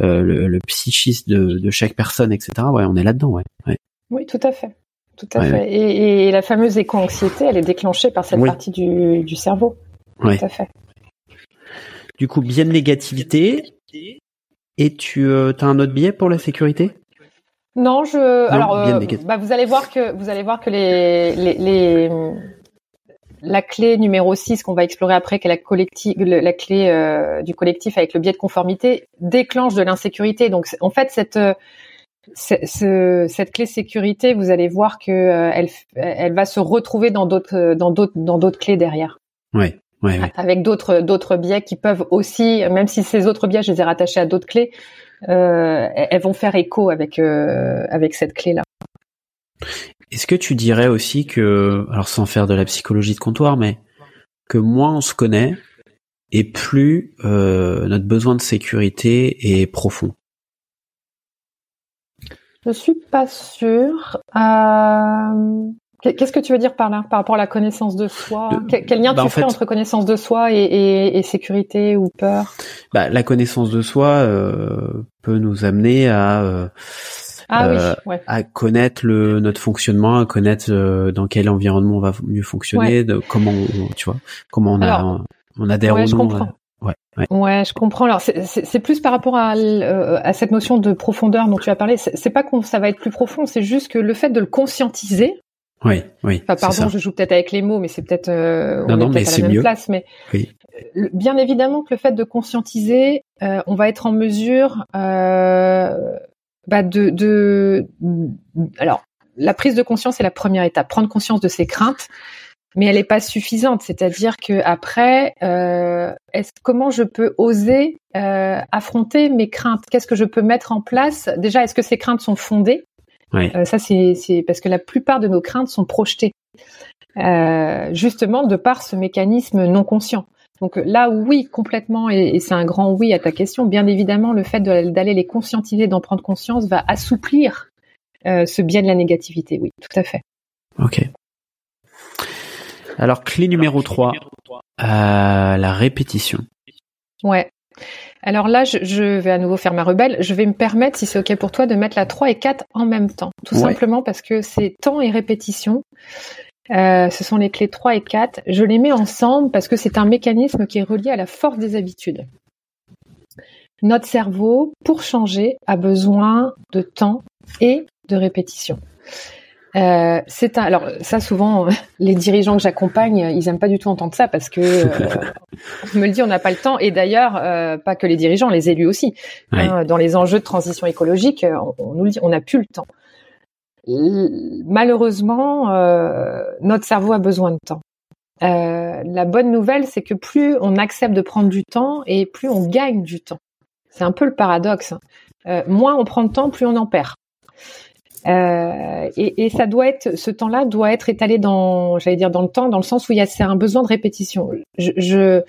euh, le, psychisme de, de, chaque personne, etc. Ouais, on est là-dedans, ouais. Oui, tout à fait, tout à fait. Et, et, la fameuse éco-anxiété, elle est déclenchée par cette partie du, du cerveau. Tout à fait. Du coup, bien de négativité. Et tu euh, as un autre billet pour la sécurité? Non, je. alors, euh, bah, vous allez voir que vous allez voir que les, les, les la clé numéro 6 qu'on va explorer après, qui est la, collective, la clé euh, du collectif avec le biais de conformité, déclenche de l'insécurité. Donc, en fait, cette euh, cette clé sécurité, vous allez voir que elle, elle va se retrouver dans d'autres dans d'autres dans d'autres clés derrière. Oui. Ouais, Avec d'autres d'autres biais qui peuvent aussi, même si ces autres biais, je les ai rattachés à d'autres clés, euh, elles vont faire écho avec euh, avec cette clé là. Est-ce que tu dirais aussi que, alors sans faire de la psychologie de comptoir, mais que moins on se connaît et plus euh, notre besoin de sécurité est profond? Je suis pas sûre. Euh, Qu'est-ce que tu veux dire par là, par rapport à la connaissance de soi? Quel lien bah, tu fais entre connaissance de soi et, et, et sécurité ou peur? Bah, La connaissance de soi euh, peut nous amener à euh, ah, oui, euh, ouais. à connaître le notre fonctionnement, à connaître euh, dans quel environnement on va mieux fonctionner, de comment on, tu vois, comment on a on adhère ouais, ou non. Ouais, ouais. ouais, je comprends. Alors c'est plus par rapport à, à cette notion de profondeur dont tu as parlé. C'est pas qu'on ça va être plus profond, c'est juste que le fait de le conscientiser, oui, oui. Enfin, pardon, je joue peut-être avec les mots, mais c'est peut-être euh, on non, est peut-être à la même place. Mais oui. bien évidemment que le fait de conscientiser, euh, on va être en mesure euh, bah de, de, alors la prise de conscience est la première étape, prendre conscience de ses craintes, mais elle n'est pas suffisante. C'est-à-dire que après, euh, est comment je peux oser euh, affronter mes craintes? Qu'est-ce que je peux mettre en place? Déjà, est-ce que ces craintes sont fondées? Euh, ça, c'est parce que la plupart de nos craintes sont projetées, euh, justement de par ce mécanisme non conscient. Donc là, oui, complètement, et, c'est un grand oui à ta question. Bien évidemment, le fait d'aller les conscientiser, d'en prendre conscience, va assouplir euh, ce biais de la négativité. Oui, tout à fait. Ok. Alors, clé numéro 3, la répétition. Ouais. Alors là, je, vais à nouveau faire ma rebelle. Je vais me permettre, si c'est OK pour toi, de mettre la 3 et 4 en même temps. Tout simplement parce que c'est temps et répétition. Euh, ce sont les clés 3 et 4. Je les mets ensemble parce que c'est un mécanisme qui est relié à la force des habitudes. Notre cerveau, pour changer, a besoin de temps et de répétition. Euh, c'est un, alors ça souvent les dirigeants que j'accompagne ils aiment pas du tout entendre ça parce que euh, on me le dit on n'a pas le temps. Et d'ailleurs euh, pas que les dirigeants les élus aussi. Hein, dans les enjeux de transition écologique on, on nous le dit on n'a plus le temps. Malheureusement notre cerveau a besoin de temps. La bonne nouvelle c'est que plus on accepte de prendre du temps et plus on gagne du temps. C'est un peu le paradoxe hein. moins on prend de temps plus on en perd euh, et, et, ça doit être, ce temps-là doit être étalé dans, j'allais dire dans le temps, dans le sens où il y a c'est un besoin de répétition. Je, je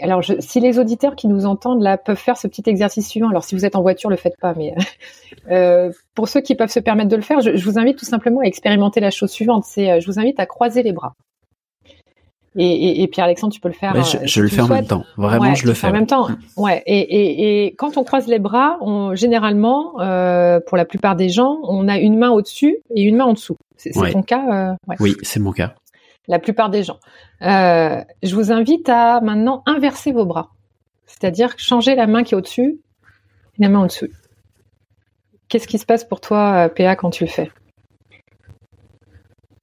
alors, je, si les auditeurs qui nous entendent là peuvent faire ce petit exercice suivant, alors si vous êtes en voiture, le faites pas, mais euh, pour ceux qui peuvent se permettre de le faire, je, je, vous invite tout simplement à expérimenter la chose suivante. C'est, euh, je vous invite à croiser les bras. Et, et, et Pierre-Alexandre, tu peux le faire. je, euh, le fais en même temps. Vraiment, je le fais. En même temps, ouais. Et, et, quand on croise les bras, on, généralement, euh, pour la plupart des gens, on a une main au-dessus et une main en dessous. C'est ton cas euh, ouais. Oui, c'est mon cas. La plupart des gens. Euh, je vous invite à maintenant inverser vos bras. C'est-à-dire changer la main qui est au-dessus et la main en dessous. Qu'est-ce qui se passe pour toi, PA, quand tu le fais?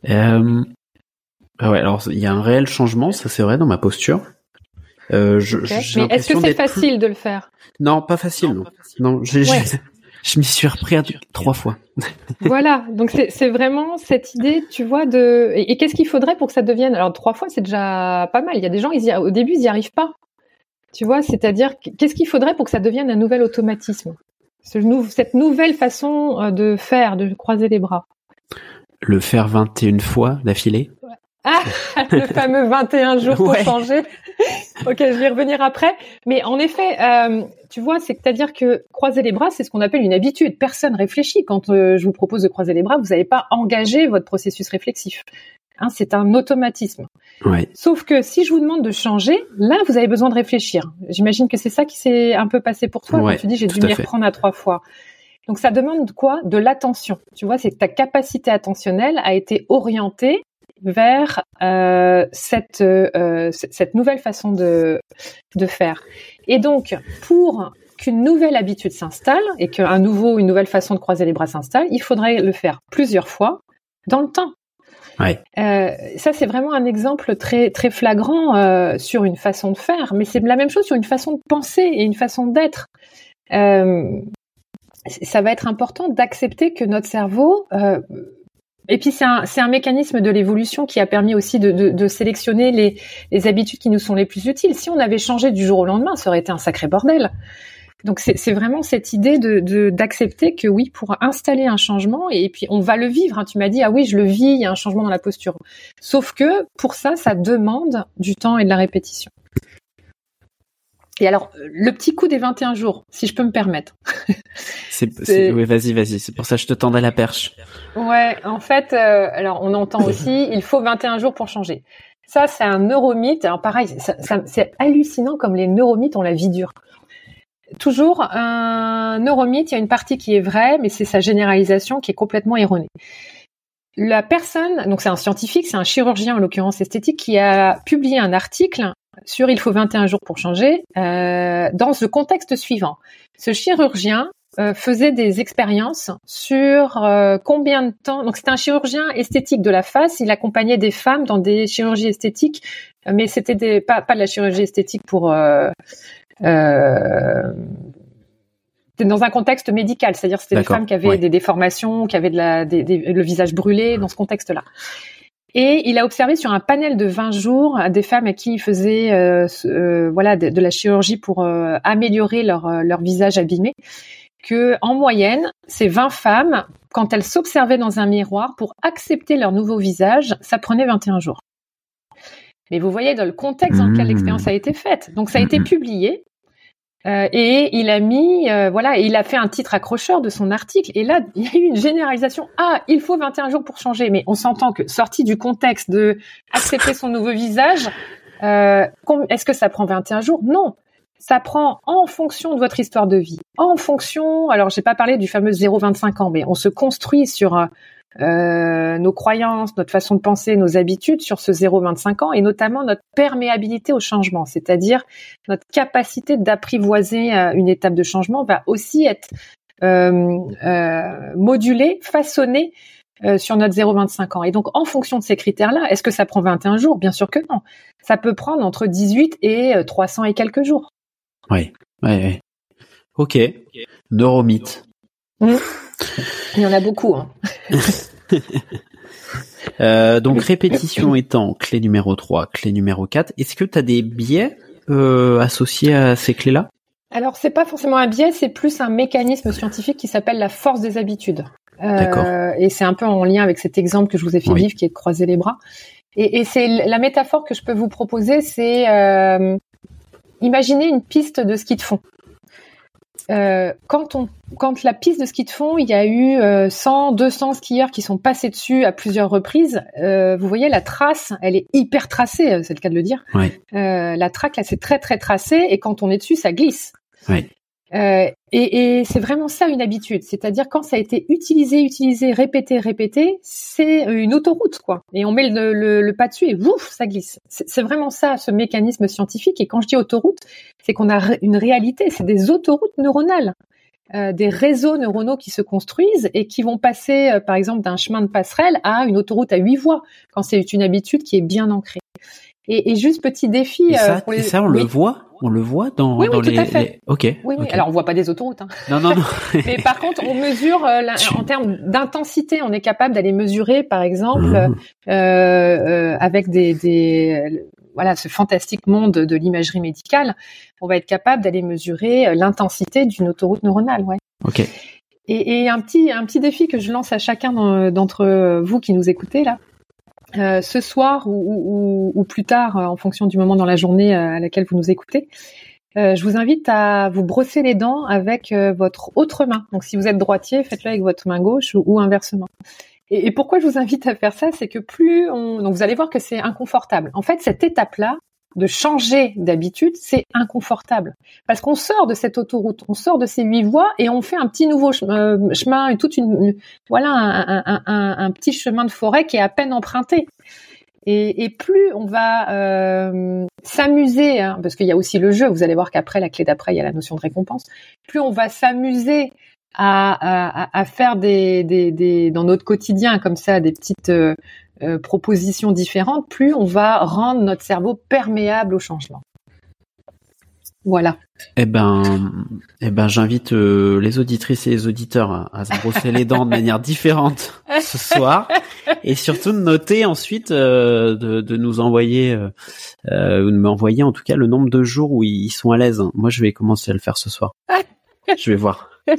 Euh, ah ouais, alors il y a un réel changement, ça c'est vrai dans ma posture. Euh, je, Mais est-ce que c'est facile de le faire? Non, pas facile. Non, non. je m'y suis repris à trois fois. voilà, donc c'est vraiment cette idée, tu vois, de et, qu'est-ce qu'il faudrait pour que ça devienne Alors trois fois, c'est déjà pas mal. Il y a des gens, ils y... au début, ils n'y arrivent pas. Tu vois, c'est-à-dire qu'est-ce qu'il faudrait pour que ça devienne un nouvel automatisme? Cette nouvelle façon euh, de faire, de croiser les bras. Le faire 21 fois d'affilée? Ah, le fameux 21 jours pour changer. ok, je vais y revenir après. Mais en effet, euh, tu vois, c'est-à-dire que croiser les bras, c'est ce qu'on appelle une habitude. Personne réfléchit. Quand euh, je vous propose de croiser les bras, vous n'avez pas engagé votre processus réflexif. Hein, c'est un automatisme. Ouais. Sauf que si je vous demande de changer, là, vous avez besoin de réfléchir. J'imagine que c'est ça qui s'est un peu passé pour toi. quand tu dis j'ai dû m'y reprendre à trois fois. Donc ça demande quoi? De l'attention. Tu vois, c'est que ta capacité attentionnelle a été orientée vers euh, cette, euh, cette nouvelle façon de, de faire. Et donc, pour qu'une nouvelle habitude s'installe et qu'un nouveau, une nouvelle façon de croiser les bras s'installe, il faudrait le faire plusieurs fois dans le temps. Ouais. Euh, ça, c'est vraiment un exemple très très flagrant euh, sur une façon de faire, mais c'est la même chose sur une façon de penser et une façon d'être. Euh, ça va être important d'accepter que notre cerveau et puis c'est un, un, mécanisme de l'évolution qui a permis aussi de, de, de sélectionner les, les, habitudes qui nous sont les plus utiles. Si on avait changé du jour au lendemain, ça aurait été un sacré bordel. Donc c'est vraiment cette idée de d'accepter que oui, pour installer un changement, et puis on va le vivre. Hein. Tu m'as dit ah oui, je le vis, il y a un changement dans la posture. Sauf que pour ça, ça demande du temps et de la répétition. Et alors, le petit coup des 21 jours, si je peux me permettre. c'est, oui, vas-y, vas-y. C'est pour ça que je te tendais la perche. Ouais, en fait, euh, alors on entend aussi, il faut 21 jours pour changer. Ça, c'est un neuromythe. Alors pareil, ça, c'est hallucinant comme les neuromythes ont la vie dure. Toujours, un neuromythe, il y a une partie qui est vraie, mais c'est sa généralisation qui est complètement erronée. La personne, donc c'est un scientifique, c'est un chirurgien en l'occurrence esthétique, qui a publié un article sur Il faut 21 jours pour changer, euh, dans ce contexte suivant. Ce chirurgien euh, faisait des expériences sur euh, combien de temps. Donc c'était un chirurgien esthétique de la face. Il accompagnait des femmes dans des chirurgies esthétiques, mais c'était des pas pas de la chirurgie esthétique pour dans un contexte médical, c'est-à-dire c'était des femmes qui avaient des déformations, qui avaient de la, des, le visage brûlé, dans ce contexte-là. Et il a observé sur un panel de 20 jours des femmes à qui il faisait euh, euh, voilà de, la chirurgie pour euh, améliorer leur, leur visage abîmé que en moyenne, ces 20 femmes, quand elles s'observaient dans un miroir pour accepter leur nouveau visage, ça prenait 21 jours. Mais vous voyez dans le contexte dans lequel mmh. l'expérience a été faite. Donc ça a été mmh. publié euh, et il a mis, euh, voilà, il a fait un titre accrocheur de son article. Et là, il y a eu une généralisation. Ah, il faut 21 jours pour changer. Mais on s'entend que, sorti du contexte de accepter son nouveau visage, euh, est-ce que ça prend 21 jours? Non. Ça prend en fonction de votre histoire de vie, en fonction. Alors, j'ai pas parlé du fameux 0-25 ans, mais on se construit sur euh, nos croyances, notre façon de penser, nos habitudes sur ce 0-25 ans et notamment notre perméabilité au changement, c'est-à-dire notre capacité d'apprivoiser euh, une étape de changement va aussi être euh, euh modulée, façonnée euh, sur notre 0,25 ans. Et donc, en fonction de ces critères-là, est-ce que ça prend 21 jours? Bien sûr que non. Ça peut prendre entre 18 et 300 et quelques jours. Oui, oui, oui. Ok. Neuromythe. Mmh. Il y en a beaucoup. Hein. euh, donc répétition étant clé numéro 3, clé numéro 4, est-ce que tu as des biais euh, associés à ces clés-là? Alors c'est pas forcément un biais, c'est plus un mécanisme scientifique qui s'appelle la force des habitudes. Euh, et c'est un peu en lien avec cet exemple que je vous ai fait vivre qui est de croiser les bras. Et, et c'est la métaphore que je peux vous proposer, c'est euh, imaginez une piste de ski de fond. Euh, quand, on, quand la piste de ski de fond, il y a eu 100, euh, 200 skieurs qui sont passés dessus à plusieurs reprises. Euh, vous voyez, la trace, elle est hyper tracée, c'est le cas de le dire. la traque, là, c'est très très tracé, et quand on est dessus, ça glisse. Euh, et, et c'est vraiment ça une habitude, c'est-à-dire quand ça a été utilisé, utilisé, répété, répété, c'est une autoroute quoi. Et on met le, le, le pas dessus et ouf, ça glisse. C'est vraiment ça, ce mécanisme scientifique. Et quand je dis autoroute, c'est qu'on a une réalité, c'est des autoroutes neuronales. Euh, des réseaux neuronaux qui se construisent et qui vont passer, euh, par exemple, d'un chemin de passerelle à une autoroute à huit voies, quand c'est une habitude qui est bien ancrée. Et, et juste petit défi. Et ça, euh, ça on le voit on le voit dans, oui, dans oui, les, tout à fait. Ok. Oui, oui. Alors on voit pas des autoroutes. Hein. Non, non, non. Mais par contre, on mesure euh, en termes d'intensité. On est capable d'aller mesurer, par exemple, mmh. euh, euh, avec des, des voilà ce fantastique monde de l'imagerie médicale, on va être capable d'aller mesurer l'intensité d'une autoroute neuronale. Ouais. Ok. Et, et, un petit un petit défi que je lance à chacun d'entre vous qui nous écoutez là, euh, ce soir ou, plus tard, euh, en fonction du moment dans la journée euh, à laquelle vous nous écoutez, je vous invite à vous brosser les dents avec votre autre main. Donc, si vous êtes droitier, faites-le avec votre main gauche ou, ou inversement. Et, et, pourquoi je vous invite à faire ça, c'est que plus on, donc vous allez voir que c'est inconfortable. En fait, cette étape-là, de changer d'habitude, c'est inconfortable parce qu'on sort de cette autoroute, on sort de ces huit voies et on fait un petit nouveau euh, chemin, toute une, voilà un, petit chemin de forêt qui est à peine emprunté. Et, plus on va euh, s'amuser, hein, parce qu'il y a aussi le jeu, vous allez voir qu'après la clé d'après il y a la notion de récompense. Plus on va s'amuser à, faire des, dans notre quotidien comme ça des petites euh, euh, propositions différentes, plus on va rendre notre cerveau perméable au changement. Voilà. Eh ben, eh ben, j'invite euh, les auditrices et les auditeurs à, se brosser les dents de manière différente ce soir, et surtout de noter ensuite euh, de, nous envoyer ou de m'envoyer en tout cas le nombre de jours où ils sont à l'aise. Moi, je vais commencer à le faire ce soir. je vais voir.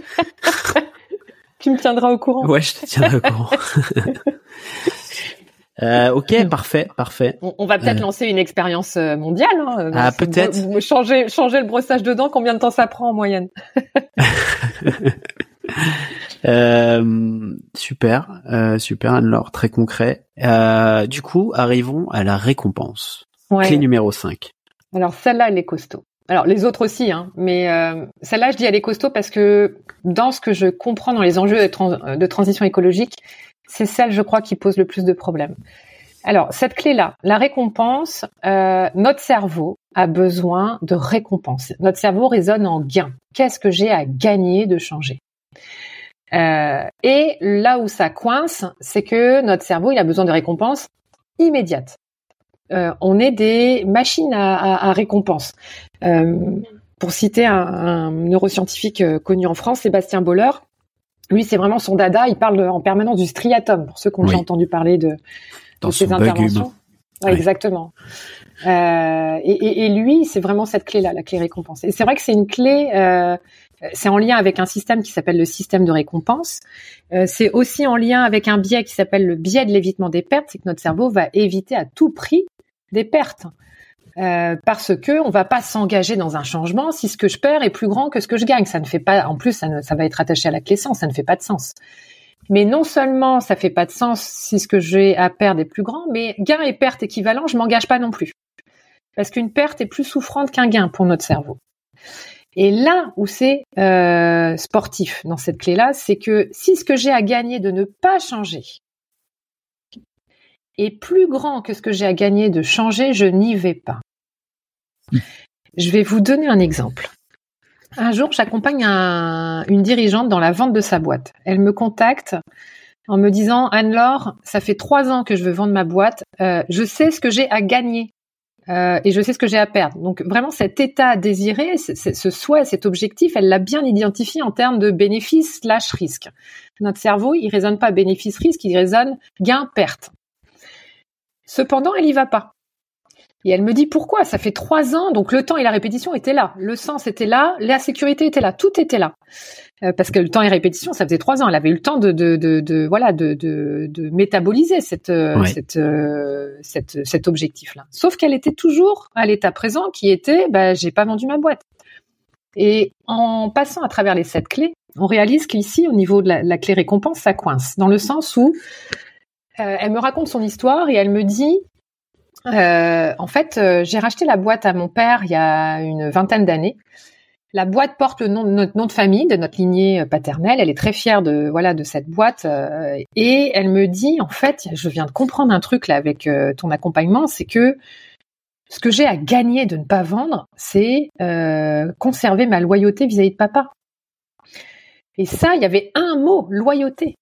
tu me tiendras au courant. Ouais, je te tiendrai au courant. Euh, ok, parfait, parfait. On, va peut-être euh. lancer une expérience euh, mondiale. Hein, ah, peut-être. Changer, changer le brossage de dents. Combien de temps ça prend en moyenne euh, Super, euh, super. Alors très concret. du coup, arrivons à la récompense. Clé numéro 5. Alors celle-là, elle est costaud. Alors les autres aussi, hein, mais celle-là, je dis elle est costaud parce que dans ce que je comprends dans les enjeux de, de transition écologique, c'est celle, je crois, qui pose le plus de problèmes. Alors, cette clé-là, la récompense, euh, notre cerveau a besoin de récompense. Notre cerveau résonne en gain. Qu'est-ce que j'ai à gagner de changer? Euh, Et là où ça coince, c'est que notre cerveau, il a besoin de récompenses immédiates. Euh, on est des machines à, récompense. pour citer un, un neuroscientifique connu en France, Sébastien Boller, lui, c'est vraiment son dada. Il parle en permanence du striatum, pour ceux qui ont entendu parler de, de ses interventions. Ouais, Exactement. Euh, et, et, et, lui, c'est vraiment cette clé-là, la clé récompense. Et c'est vrai que c'est une clé, euh, c'est en lien avec un système qui s'appelle le système de récompense. Euh, c'est aussi en lien avec un biais qui s'appelle le biais de l'évitement des pertes, c'est que notre cerveau va éviter à tout prix des pertes. Euh, parce que on va pas s'engager dans un changement si ce que je perds est plus grand que ce que je gagne. Ça ne fait pas, en plus, ça, va être attaché à la clé ça ne fait pas de sens. Mais non seulement ça fait pas de sens si ce que j'ai à perdre est plus grand, mais gain et perte équivalent, je m'engage pas non plus. Parce qu'une perte est plus souffrante qu'un gain pour notre cerveau. Et là où c'est euh, sportif dans cette clé-là, c'est que si ce que j'ai à gagner de ne pas changer est plus grand que ce que j'ai à gagner de changer, je n'y vais pas. Je vais vous donner un exemple. Un jour, j'accompagne une dirigeante dans la vente de sa boîte. Elle me contacte en me disant Anne-Laure, ça fait trois ans que je veux vendre ma boîte. Euh, je sais ce que j'ai à gagner euh, et je sais ce que j'ai à perdre. Donc vraiment cet état désiré, ce souhait, cet objectif, elle l'a bien identifié en termes de bénéfice slash risque. Notre cerveau, il raisonne pas bénéfice-risque, il raisonne gain-perte. Cependant, elle y va pas. Et elle me dit pourquoi? Ça fait trois ans, donc le temps et la répétition étaient là, le sens était là, la sécurité était là, tout était là. Euh, parce que le temps et répétition, ça faisait trois ans. Elle avait eu le temps de, de, de, de voilà, de, métaboliser cette, euh, cette, euh, cette, cet objectif-là. Sauf qu'elle était toujours à l'état présent, qui était, bah, j'ai pas vendu ma boîte. Et en passant à travers les sept clés, on réalise qu'ici, au niveau de la, la, clé récompense, ça coince, dans le sens où elle me raconte son histoire et elle me dit euh, en fait, euh, j'ai racheté la boîte à mon père il y a une vingtaine d'années. La boîte porte le nom de notre nom de famille, de notre lignée euh, paternelle. Elle est très fière de voilà de cette boîte et elle me dit en fait, je viens de comprendre un truc là avec ton accompagnement, c'est que ce que j'ai à gagner de ne pas vendre, c'est conserver ma loyauté vis à -vis de papa. Et ça, il y avait un mot, loyauté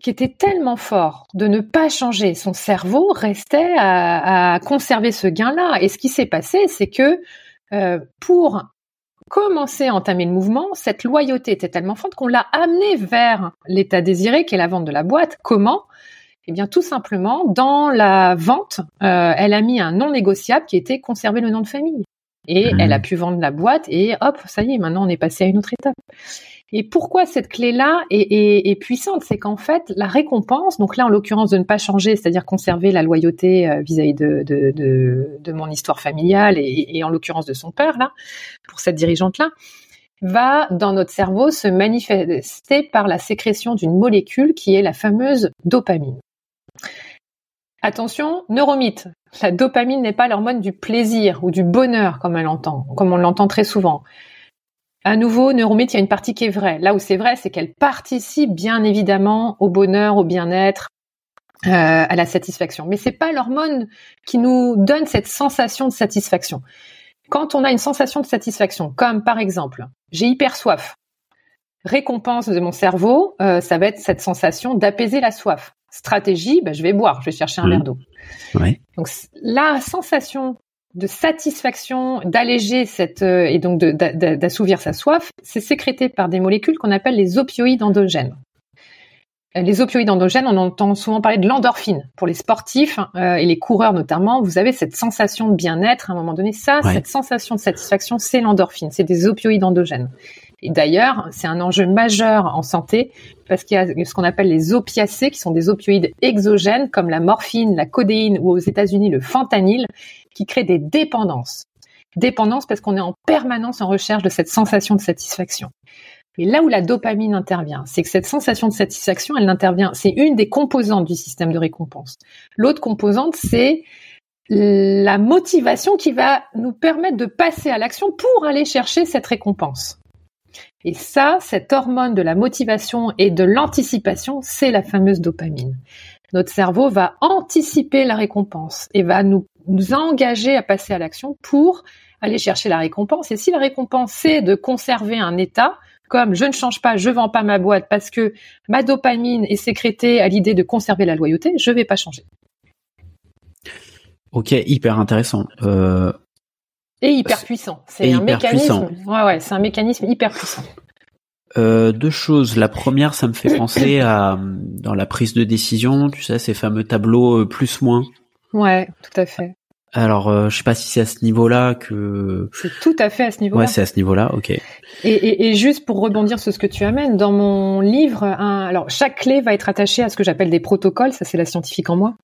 qui était tellement fort de ne pas changer. Son cerveau restait à, conserver ce gain-là. Et ce qui s'est passé, c'est que euh, pour commencer à entamer le mouvement, cette loyauté était tellement forte qu'on l'a amené vers l'état désiré, qui est la vente de la boîte. Comment? Eh bien, tout simplement, dans la vente, euh, elle a mis un non négociable qui était conserver le nom de famille. Et mmh. elle a pu vendre la boîte et hop, ça y est, maintenant on est passé à une autre étape. Et pourquoi cette clé-là est, puissante? C'est qu'en fait, la récompense, donc là en l'occurrence de ne pas changer, c'est-à-dire conserver la loyauté euh, vis-à-vis de, mon histoire familiale et, en l'occurrence de son père, là, pour cette dirigeante-là, va dans notre cerveau se manifester par la sécrétion d'une molécule qui est la fameuse dopamine. Attention, neuromythe. La dopamine n'est pas l'hormone du plaisir ou du bonheur comme on l'entend très souvent. À nouveau, neuromythe, il y a une partie qui est vraie. Là où c'est vrai, c'est qu'elle participe bien évidemment au bonheur, au bien-être, euh, à la satisfaction. Mais c'est pas l'hormone qui nous donne cette sensation de satisfaction. Quand on a une sensation de satisfaction, comme par exemple, j'ai hyper soif, récompense de mon cerveau, euh, ça va être cette sensation d'apaiser la soif. Stratégie, ben, je vais boire, je vais chercher un mmh. verre d'eau. Donc la sensation de satisfaction, d'alléger cette euh, et donc d'assouvir sa soif, c'est sécrété par des molécules qu'on appelle les opioïdes endogènes. Euh, les opioïdes endogènes, on entend souvent parler de l'endorphine. Pour les sportifs euh, et les coureurs notamment, vous avez cette sensation de bien-être à un moment donné. Ça, cette sensation de satisfaction, c'est l'endorphine. C'est des opioïdes endogènes. Et d'ailleurs, c'est un enjeu majeur en santé parce qu'il y a ce qu'on appelle les opiacés, qui sont des opioïdes exogènes comme la morphine, la codéine ou aux États-Unis le fentanyl, qui créent des dépendances. Dépendance parce qu'on est en permanence en recherche de cette sensation de satisfaction. Et là où la dopamine intervient, c'est que cette sensation de satisfaction, elle intervient, c'est une des composantes du système de récompense. L'autre composante, c'est la motivation qui va nous permettre de passer à l'action pour aller chercher cette récompense. Et ça, cette hormone de la motivation et de l'anticipation, c'est la fameuse dopamine. Notre cerveau va anticiper la récompense et va nous, nous engager à passer à l'action pour aller chercher la récompense. Et si la récompense, c'est de conserver un état, comme je ne change pas, je vends pas ma boîte parce que ma dopamine est sécrétée à l'idée de conserver la loyauté, je vais pas changer. Ok, hyper intéressant. Euh, et hyper puissant. C'est un mécanisme. Ouais, ouais, c'est un mécanisme hyper puissant. Euh, deux choses. La première, ça me fait penser à dans la prise de décision, tu sais, ces fameux tableaux euh, plus moins. Ouais, tout à fait. Alors, euh, je sais pas si c'est à ce niveau-là que. C'est tout à fait à ce niveau-là. Ouais, c'est à ce niveau-là, ok. Et, et, et, juste pour rebondir sur ce que tu amènes, dans mon livre, un, alors chaque clé va être attachée à ce que j'appelle des protocoles. Ça, c'est la scientifique en moi,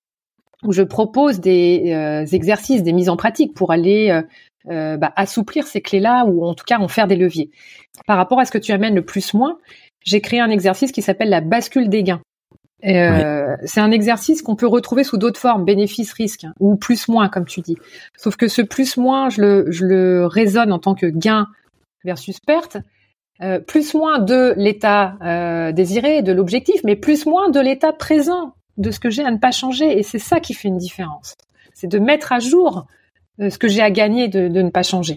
où je propose des euh, exercices, des mises en pratique pour aller euh, bah, assouplir ces clés-là ou en tout cas en faire des leviers. Par rapport à ce que tu amènes le plus-moins, j'ai créé un exercice qui s'appelle la bascule des gains. Euh, C'est un exercice qu'on peut retrouver sous d'autres formes, bénéfice-risque, hein, ou plus-moins, comme tu dis. Sauf que ce plus-moins, je le, je le raisonne en tant que gain versus perte, euh, plus-moins de l'état désiré, de l'objectif, mais plus-moins de l'état présent de ce que j'ai à ne pas changer. Et c'est ça qui fait une différence. C'est de mettre à jour ce que j'ai à gagner de, de ne pas changer.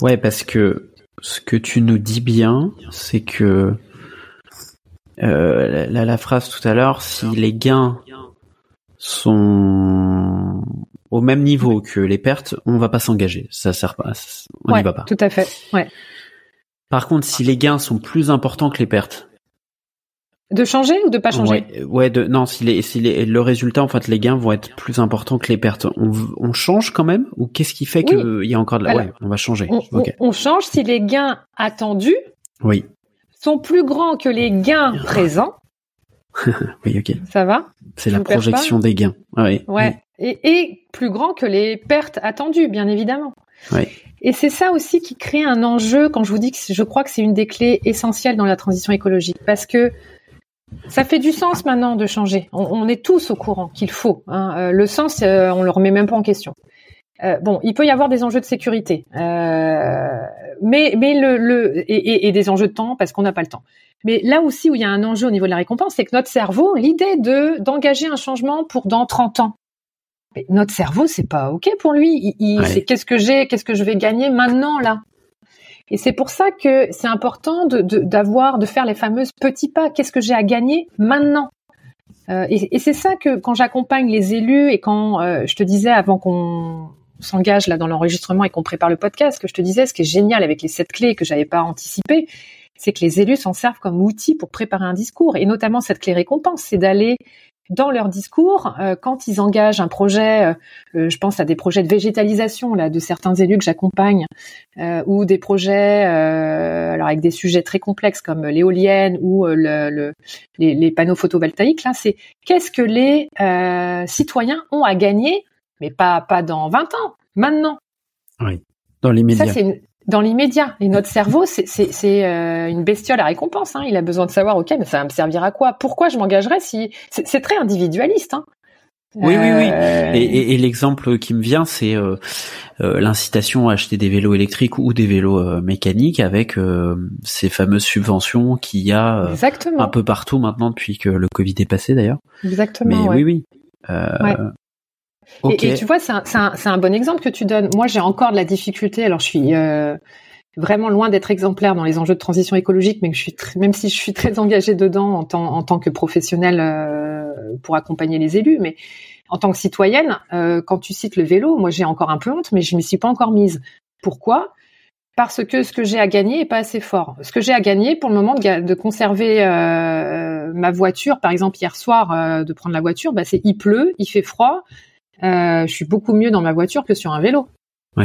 Ouais, parce que ce que tu nous dis bien, c'est que euh, la, la, phrase tout à l'heure, si les gains sont au même niveau que les pertes, on va pas s'engager. Ça sert pas. On n'y va pas. Tout à fait. Ouais. Par contre, si les gains sont plus importants que les pertes, de changer ou de pas changer? Ouais, ouais de, non, si, les, si les, le résultat, en fait, les gains vont être plus importants que les pertes, on, on change quand même Ou qu'est-ce qui fait qu'il y a encore de la... ouais, on va changer. On, on, change si les gains attendus oui. sont plus grands que les gains présents. oui, ok. Ça va? C'est la projection des gains. Ouais. ouais. Et, et plus grand que les pertes attendues, bien évidemment. Ouais. Et c'est ça aussi qui crée un enjeu quand je vous dis que je crois que c'est une des clés essentielles dans la transition écologique. Parce que ça fait du sens maintenant de changer. On, est tous au courant qu'il faut. Hein. Euh, le sens, euh, on le remet même pas en question. Euh, bon, il peut y avoir des enjeux de sécurité, euh, mais mais le, le et, et, des enjeux de temps parce qu'on n'a pas le temps. Mais là aussi où il y a un enjeu au niveau de la récompense, c'est que notre cerveau, l'idée de d'engager un changement pour dans 30 ans, mais notre cerveau, c'est pas ok pour lui. Il, c'est qu'est-ce que j'ai, qu'est-ce que je vais gagner maintenant là? Et c'est pour ça que c'est important de, d'avoir, de, faire les fameuses petits pas. Qu'est-ce que j'ai à gagner maintenant? Euh, Et, c'est ça que quand j'accompagne les élus et quand euh, je te disais avant qu'on s'engage là dans l'enregistrement et qu'on prépare le podcast, que je te disais ce qui est génial avec les sept clés que j'avais pas anticipé, c'est que les élus s'en servent comme outil pour préparer un discours et notamment cette clé récompense, c'est d'aller dans leur discours, euh, quand ils engagent un projet, euh, euh, je pense à des projets de végétalisation là de certains élus que j'accompagne, ou des projets alors avec des sujets très complexes comme l'éolienne ou le, les, les, panneaux photovoltaïques. Là, c'est qu'est-ce que les citoyens ont à gagner, mais pas pas dans 20 ans, maintenant. Oui, dans. Ça, c'est dans l'immédiat. Et notre cerveau, c'est euh, une bestiole à récompense. Hein. Il a besoin de savoir, ok, mais ça va me servir à quoi? Pourquoi je m'engagerais si c'est très individualiste hein? Oui, oui, oui. Euh, et, et, l'exemple qui me vient, c'est euh, l'incitation à acheter des vélos électriques ou des vélos mécaniques avec ces fameuses subventions qu'il y a un peu partout maintenant depuis que le Covid est passé d'ailleurs. Exactement. Mais oui, oui. Ouais. Et, tu vois, c'est un, un, un, bon exemple que tu donnes. Moi, j'ai encore de la difficulté. Alors, je suis euh, vraiment loin d'être exemplaire dans les enjeux de transition écologique, mais je suis même si je suis très engagée dedans en tant, en tant que professionnelle euh, pour accompagner les élus, mais en tant que citoyenne, euh, quand tu cites le vélo, moi j'ai encore un peu honte, mais je m'y suis pas encore mise. Pourquoi? Parce que ce que j'ai à gagner est pas assez fort. Ce que j'ai à gagner pour le moment de, de conserver euh, ma voiture, par exemple hier soir, euh, de prendre la voiture, bah, c'est il pleut, il fait froid, euh, je suis beaucoup mieux dans ma voiture que sur un vélo.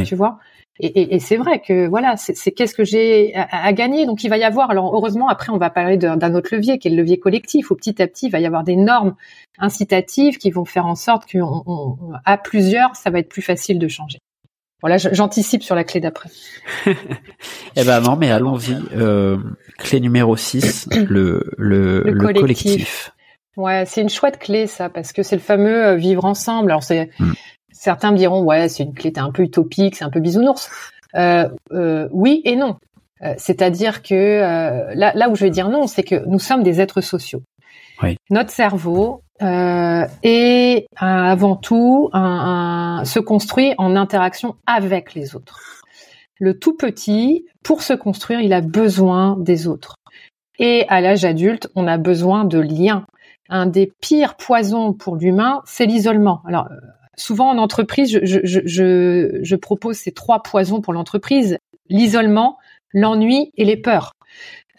Tu vois et, et, et c'est vrai que voilà, c'est qu'est-ce que j'ai à, gagner. Donc il va y avoir. Alors heureusement, après on va parler d'un autre levier qui est le levier collectif. Où petit à petit, il va y avoir des normes incitatives qui vont faire en sorte qu'à plusieurs, ça va être plus facile de changer. Voilà, j'anticipe sur la clé d'après. eh ben non, mais allons-y. Euh, clé numéro 6, le, le, le, collectif. Ouais, c'est une chouette clé ça, parce que c'est le fameux euh, vivre ensemble. Alors c'est mm. certains me diront ouais, c'est une clé, t'es un peu utopique, c'est un peu bisounours. Euh, euh, oui et non. Euh, c'est-à-dire que euh, là, là où je vais dire non, c'est que nous sommes des êtres sociaux. Oui. Notre cerveau est avant tout un, un, se construit en interaction avec les autres. Le tout petit, pour se construire, il a besoin des autres. Et à l'âge adulte, on a besoin de liens un des pires poisons pour l'humain, c'est l'isolement. Alors, euh, souvent en entreprise, je, propose ces trois poisons pour l'entreprise l'isolement, l'ennui et les peurs.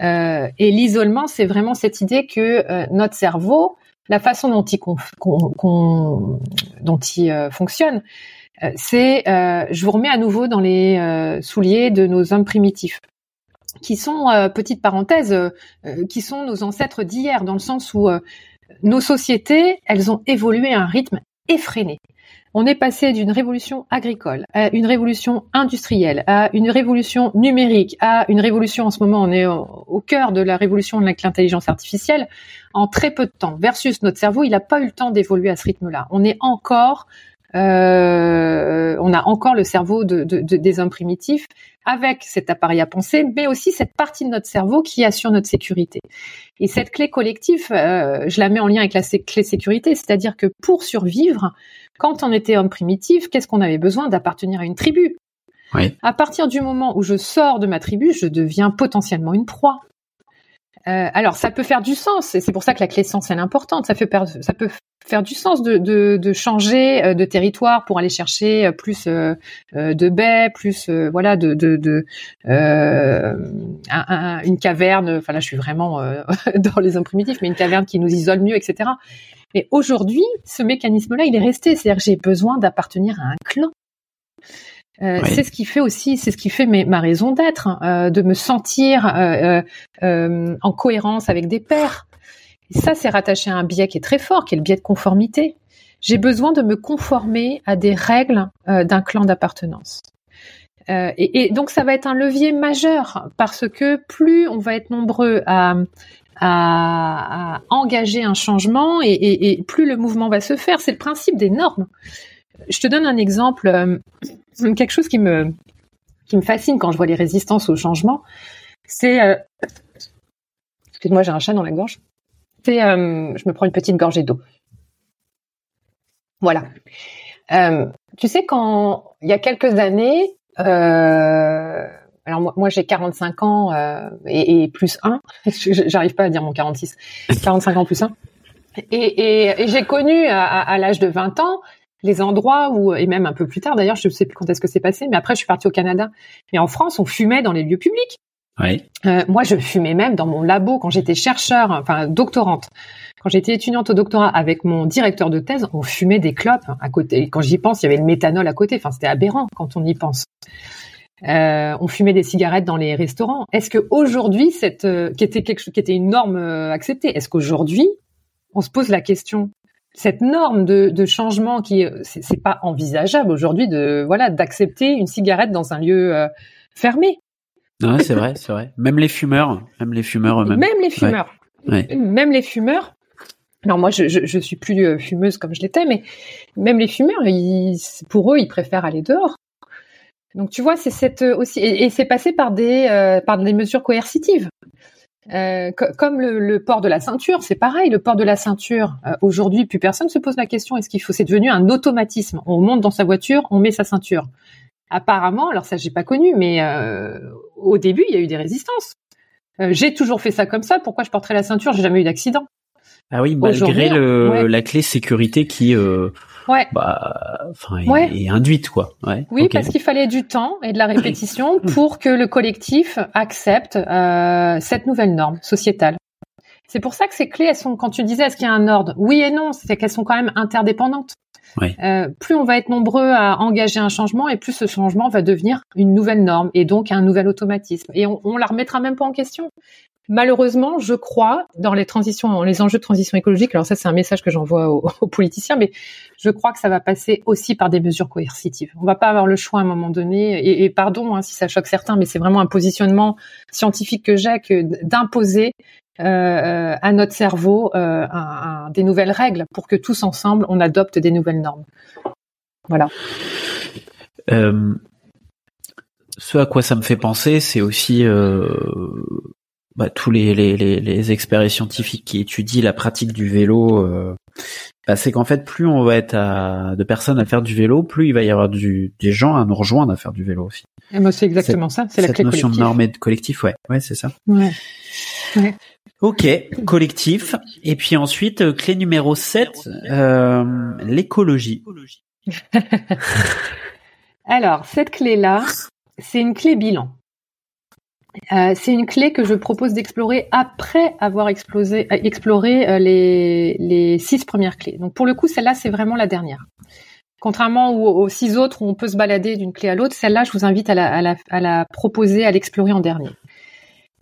Euh, et l'isolement, c'est vraiment cette idée que euh, notre cerveau, la façon dont il, dont il fonctionne, c'est, je vous remets à nouveau dans les souliers de nos hommes primitifs qui sont, petite parenthèse, qui sont nos ancêtres d'hier, dans le sens où nos sociétés, elles ont évolué à un rythme effréné. On est passé d'une révolution agricole à une révolution industrielle, à une révolution numérique, à une révolution, en ce moment, on est au, cœur de la révolution de l'intelligence artificielle, en très peu de temps, versus notre cerveau, il n'a pas eu le temps d'évoluer à ce rythme-là. On est encore euh, on a encore le cerveau de, des hommes primitifs avec cet appareil à penser, mais aussi cette partie de notre cerveau qui assure notre sécurité. Et cette clé collective, euh, je la mets en lien avec la clé sécurité, c'est-à-dire que pour survivre, quand on était homme primitif, qu'est-ce qu'on avait besoin d'appartenir à une tribu? Oui. À partir du moment où je sors de ma tribu, je deviens potentiellement une proie. Euh, alors, ça peut faire du sens, et c'est pour ça que la clé sens elle est importante. Ça, peut faire du sens de, de, de, changer euh, de territoire pour aller chercher euh, plus euh, de baies, plus voilà de, de, de un, une caverne. Enfin là, je suis vraiment dans les hommes primitifs, mais une caverne qui nous isole mieux, etc. Mais aujourd'hui, ce mécanisme-là, il est resté. C'est-à-dire que j'ai besoin d'appartenir à un clan. Euh, c'est ce qui fait aussi, c'est ce qui fait ma raison d'être, hein, euh, de me sentir euh, en cohérence avec des pairs. Et ça, c'est rattaché à un biais qui est très fort, qui est le biais de conformité. J'ai besoin de me conformer à des règles d'un clan d'appartenance. Et, et, donc, ça va être un levier majeur parce que plus on va être nombreux à, à, à engager un changement et, et, et plus le mouvement va se faire. C'est le principe des normes. Je te donne un exemple, euh, quelque chose qui me qui me fascine quand je vois les résistances au changement. C'est, euh, excuse-moi, j'ai un chat dans la gorge. C'est, euh, je me prends une petite gorgée d'eau. Voilà. tu sais quand il y a quelques années, alors moi, j'ai 45 ans et, plus 1, j'arrive pas à dire mon 46, 45 ans plus 1. Et, j'ai connu à l'âge de 20 ans les endroits où, et même un peu plus tard d'ailleurs, je ne sais plus quand est-ce que c'est passé, mais après je suis partie au Canada. Mais en France, on fumait dans les lieux publics. Oui. Euh, moi, je fumais même dans mon labo quand j'étais chercheur, enfin doctorante. Quand j'étais étudiante au doctorat avec mon directeur de thèse, on fumait des clopes à côté. quand j'y pense, il y avait le méthanol à côté. Enfin, c'était aberrant quand on y pense. Euh, on fumait des cigarettes dans les restaurants. Est-ce que aujourd'hui, cette euh, qui était quelque chose, qui était une norme acceptée, est-ce qu'aujourd'hui, on se pose la question? Cette norme de, de changement qui c'est pas envisageable aujourd'hui de voilà d'accepter une cigarette dans un lieu euh, fermé. C'est vrai, c'est vrai. Même les fumeurs, même les fumeurs eux-mêmes. Même les fumeurs. Même les fumeurs. Alors moi, je, je, je suis plus euh, fumeuse comme je l'étais, mais même les fumeurs, ils, pour eux, ils préfèrent aller dehors. Donc tu vois, c'est cette euh, aussi, et, c'est passé par des par des mesures coercitives. Euh, comme le, port de la ceinture, c'est pareil. Le port de la ceinture, euh, aujourd'hui, plus personne se pose la question. Est-ce qu'il faut C'est devenu un automatisme. On monte dans sa voiture, on met sa ceinture. Apparemment, alors ça j'ai pas connu, mais euh, au début il y a eu des résistances. j'ai toujours fait ça comme ça. Pourquoi je porterais la ceinture? J'ai jamais eu d'accident. Ah oui, malgré le, la clé sécurité qui ouais. bah, enfin, est, induite quoi. Ouais. Oui, parce qu'il fallait du temps et de la répétition pour que le collectif accepte euh, cette nouvelle norme sociétale. C'est pour ça que ces clés, elles sont, quand tu disais est-ce qu'il y a un ordre, oui et non, c'est qu'elles sont quand même interdépendantes. Ouais. Euh, plus on va être nombreux à engager un changement et plus ce changement va devenir une nouvelle norme et donc un nouvel automatisme. Et on, on la remettra même pas en question. Malheureusement, je crois dans les transitions, dans les enjeux de transition écologique. Alors ça, c'est un message que j'envoie aux, politiciens, mais je crois que ça va passer aussi par des mesures coercitives. On va pas avoir le choix à un moment donné. Et, pardon hein, si ça choque certains, mais c'est vraiment un positionnement scientifique que j'ai que d'imposer euh, à notre cerveau euh, des nouvelles règles pour que tous ensemble on adopte des nouvelles normes. Voilà. Euh, ce à quoi ça me fait penser, c'est aussi bah, tous les, les, les, les, experts scientifiques qui étudient la pratique du vélo, euh, bah, c'est qu'en fait, plus on va être à, de personnes à faire du vélo, plus il va y avoir du, des gens à nous rejoindre à faire du vélo aussi. Et moi, c'est exactement ça. C'est la clé notion de norme et de collectif, ouais, ouais, c'est ça. Ouais. ouais. Ok, collectif. Et puis ensuite, euh, clé numéro 7, euh, l'écologie. Alors, cette clé-là, c'est une clé bilan. Euh, c'est une clé que je propose d'explorer après avoir explosé, euh, exploré euh, les, les, six premières clés. Donc pour le coup, celle-là, c'est vraiment la dernière. Contrairement aux, six autres où on peut se balader d'une clé à l'autre, celle-là, je vous invite à la, à la, à la proposer, à l'explorer en dernier.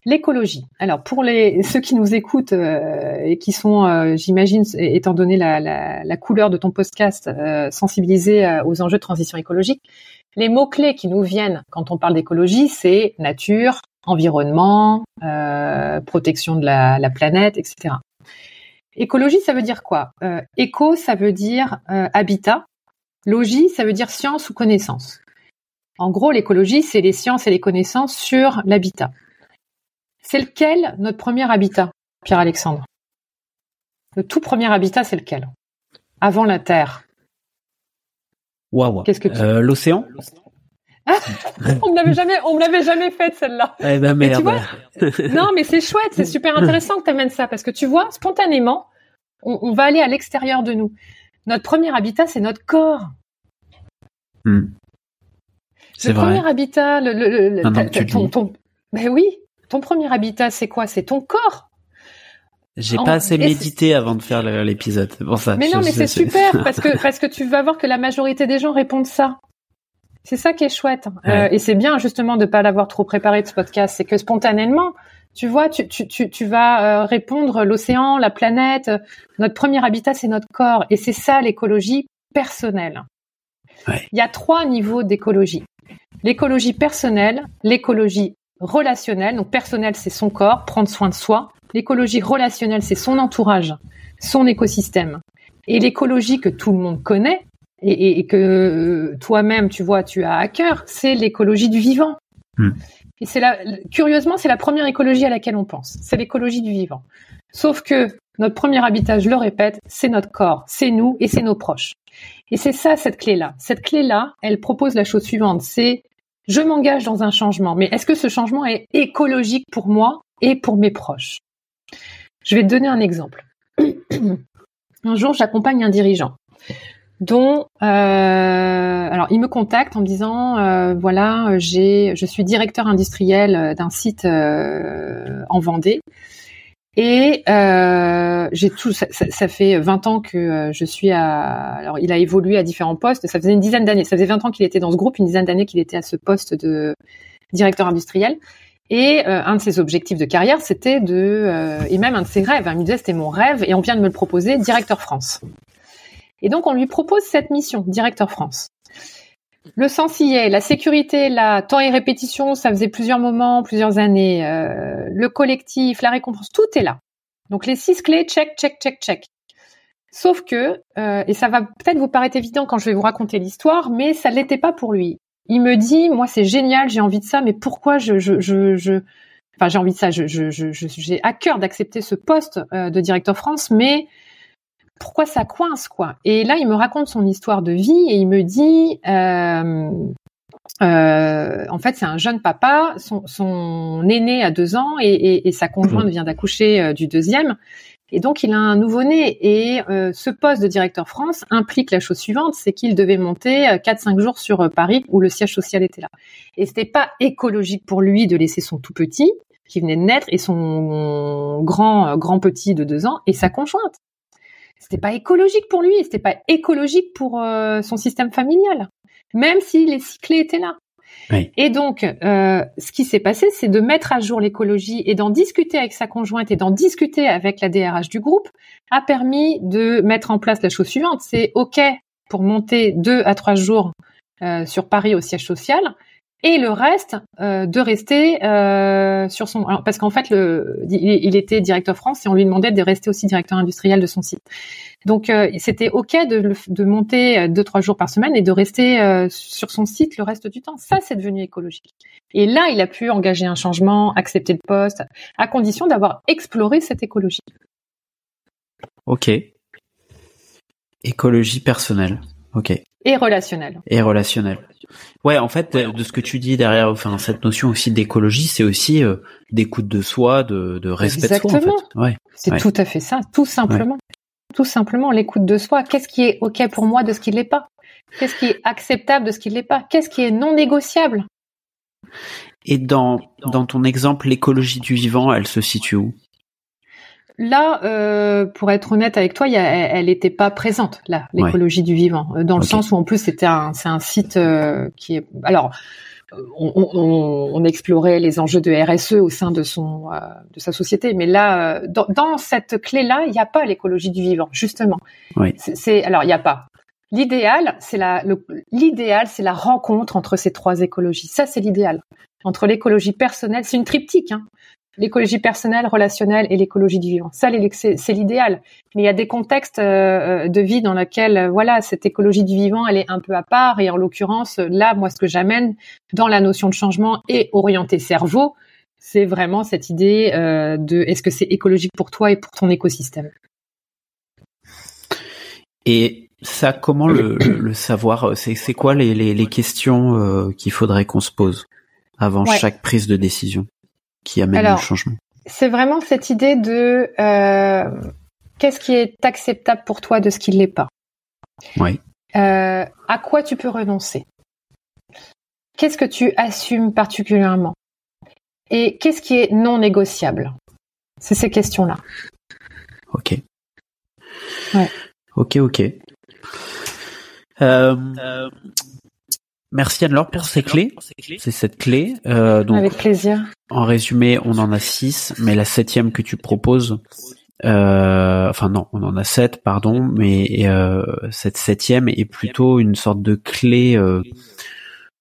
L'écologie. Alors pour les ceux qui nous écoutent euh, et qui sont, j'imagine, étant donné la, la, couleur de ton podcast, sensibilisés aux enjeux de transition écologique, les mots clés qui nous viennent quand on parle d'écologie, c'est nature, environnement, euh, protection de la, la, planète, etc. Écologie, ça veut dire quoi? Euh, Éco, ça veut dire euh, habitat. Logis, ça veut dire science ou connaissance. En gros, l'écologie, c'est les sciences et les connaissances sur l'habitat. C'est lequel notre premier habitat, Pierre-Alexandre? Le tout premier habitat, c'est lequel? Avant la Terre. Waouh. Qu'est-ce que tu... Euh, L'océan on me l'avait jamais, on me l'avait jamais faite celle-là. Eh ben Mais tu merde. vois, non, mais c'est chouette, c'est super intéressant que tu amènes ça parce que tu vois, spontanément, on, on va aller à l'extérieur de nous. Notre premier habitat, c'est notre corps. Hmm. C'est Le vrai. premier habitat, le, le, le- tu le ton, ton- ben oui, ton premier habitat, c'est quoi? C'est ton corps. J'ai En- pas assez médité avant de faire l'épisode. Ça. Mais non, mais c'est super parce que parce que tu vas voir que la majorité des gens répondent ça. C'est ça qui est chouette. Ouais. Euh, et c'est bien justement de pas l'avoir trop préparé de ce podcast, c'est que spontanément, tu vois, tu tu tu, tu vas euh, répondre l'océan, la planète, notre premier habitat c'est notre corps et c'est ça l'écologie personnelle. Ouais. Il y a trois niveaux d'écologie. L'écologie personnelle, l'écologie relationnelle, donc personnelle c'est son corps, prendre soin de soi. L'écologie relationnelle c'est son entourage, son écosystème. Et l'écologie que tout le monde connaît et, et- et que euh, toi-même tu vois tu as à cœur, c'est l'écologie du vivant. Hmm. Et c'est la, curieusement c'est la première écologie à laquelle on pense, c'est l'écologie du vivant. Sauf que notre premier habitat, je le répète, c'est notre corps, c'est nous et c'est nos proches. Et c'est ça cette clé-là. Cette clé-là, elle propose la chose suivante, c'est je m'engage dans un changement, mais est-ce que ce changement est écologique pour moi et pour mes proches? Je vais te donner un exemple. un jour, j'accompagne un dirigeant dont euh, alors il me contacte en me disant euh, voilà j'ai je suis directeur industriel euh, d'un site euh, en Vendée. Et euh, j'ai tout ça, ça, fait 20 ans que euh, je suis à alors il a évolué à différents postes. Ça faisait une dizaine d'années ça faisait 20 ans qu'il était dans ce groupe une dizaine d'années qu'il était à ce poste de directeur industriel. Et un de ses objectifs de carrière c'était de et même un de ses rêves hein, il me disait c'était mon rêve et on vient de me le proposer directeur France et donc, on lui propose cette mission, directeur France. Le sens y est, la sécurité, la temps et répétition, ça faisait plusieurs moments, plusieurs années. euh, le collectif, la récompense, tout est là. Donc, les six clés, check, check, check, check. Sauf que, euh, et ça va peut-être vous paraître évident quand je vais vous raconter l'histoire, mais ça ne l'était pas pour lui. Il me dit, moi, c'est génial, j'ai envie de ça, mais pourquoi je, je, enfin, j'ai envie de ça, je, je, je, j'ai à cœur d'accepter ce poste euh, de directeur France, mais pourquoi ça coince quoi Et là, il me raconte son histoire de vie et il me dit, euh, euh, en fait, c'est un jeune papa, son, son aîné a deux ans et, et- et sa conjointe vient d'accoucher euh, du deuxième. Et donc, il a un nouveau-né. Et euh, ce poste de directeur France implique la chose suivante, c'est qu'il devait monter euh, 4-5 jours sur euh, Paris où le siège social était là. Et c'était pas écologique pour lui de laisser son tout petit qui venait de naître et son grand euh, grand petit de deux ans et sa conjointe c'était pas écologique pour lui, c'était pas écologique pour euh, son système familial, même si les cyclés étaient là. Oui. Et donc, euh, ce qui s'est passé, c'est de mettre à jour l'écologie et d'en discuter avec sa conjointe et d'en discuter avec la DRH du groupe a permis de mettre en place la chose suivante. C'est OK pour monter deux à trois jours euh, sur Paris au siège social et le reste euh, de rester euh, sur son alors, parce qu'en fait le il, était directeur France et on lui demandait de rester aussi directeur industriel de son site donc euh, c'était ok de, de monter euh, deux trois jours par semaine et de rester euh, sur son site le reste du temps ça c'est devenu écologique et là il a pu engager un changement accepter le poste à condition d'avoir exploré cette écologie Ok. Écologie personnelle. Ok. Et relationnelle Et relationnelle. Ouais, en fait, de, de ce que tu dis derrière, enfin, cette notion aussi d'écologie, c'est aussi euh, d'écoute de soi, de, de respect de soi, en Exactement. fait. Ouais. C'est Ouais. tout à fait ça, tout simplement. Tout simplement l'écoute de soi. Qu'est-ce qui est OK pour moi de ce qui ne l'est pas? Qu'est-ce qui est acceptable de ce qui ne l'est pas? Qu'est-ce qui est non négociable? Et dans, dans ton exemple, l'écologie du vivant, elle se situe où? Là, euh, pour être honnête avec toi, il y a- elle n'était pas présente là, l'écologie du vivant, euh, dans le sens où en plus c'était un, c'est un site euh, qui est. Alors, on, on- on explorait les enjeux de RSE au sein de son, euh, de sa société, mais là, dans, dans cette clé-là, il n'y a pas l'écologie du vivant, justement. Oui. C'est- alors il n'y a pas. L'idéal, c'est la, l'idéal, c'est la rencontre entre ces trois écologies. Ça, c'est l'idéal. Entre l'écologie personnelle, c'est une triptyque. Hein. L'écologie personnelle, relationnelle et l'écologie du vivant. Ça, c'est l'idéal. Mais il y a des contextes euh, de vie dans lesquels, euh, voilà, cette écologie du vivant, elle est un peu à part. Et en l'occurrence, là, moi, ce que j'amène dans la notion de changement et orienté cerveau, c'est vraiment cette idée euh, de est-ce que c'est écologique pour toi et pour ton écosystème? Et ça, comment le, le savoir C'est quoi les, les, les questions qu'il faudrait qu'on se pose avant chaque prise de décision? Qui amène le changement C'est vraiment cette idée de euh, qu'est-ce qui est acceptable pour toi de ce qui ne l'est pas? Oui. Euh, à quoi tu peux renoncer? Qu'est-ce que tu assumes particulièrement? Et qu'est-ce qui est non négociable? C'est ces questions-là. Ok. Ouais. Ok, ok. Euh, Merci Anne-Laure pour ces clés. C'est cette clé. Euh, donc, Avec plaisir. En résumé, on en a six, mais la septième que tu proposes, euh, enfin non, on en a sept, pardon, mais euh, cette septième est plutôt une sorte de clé, euh,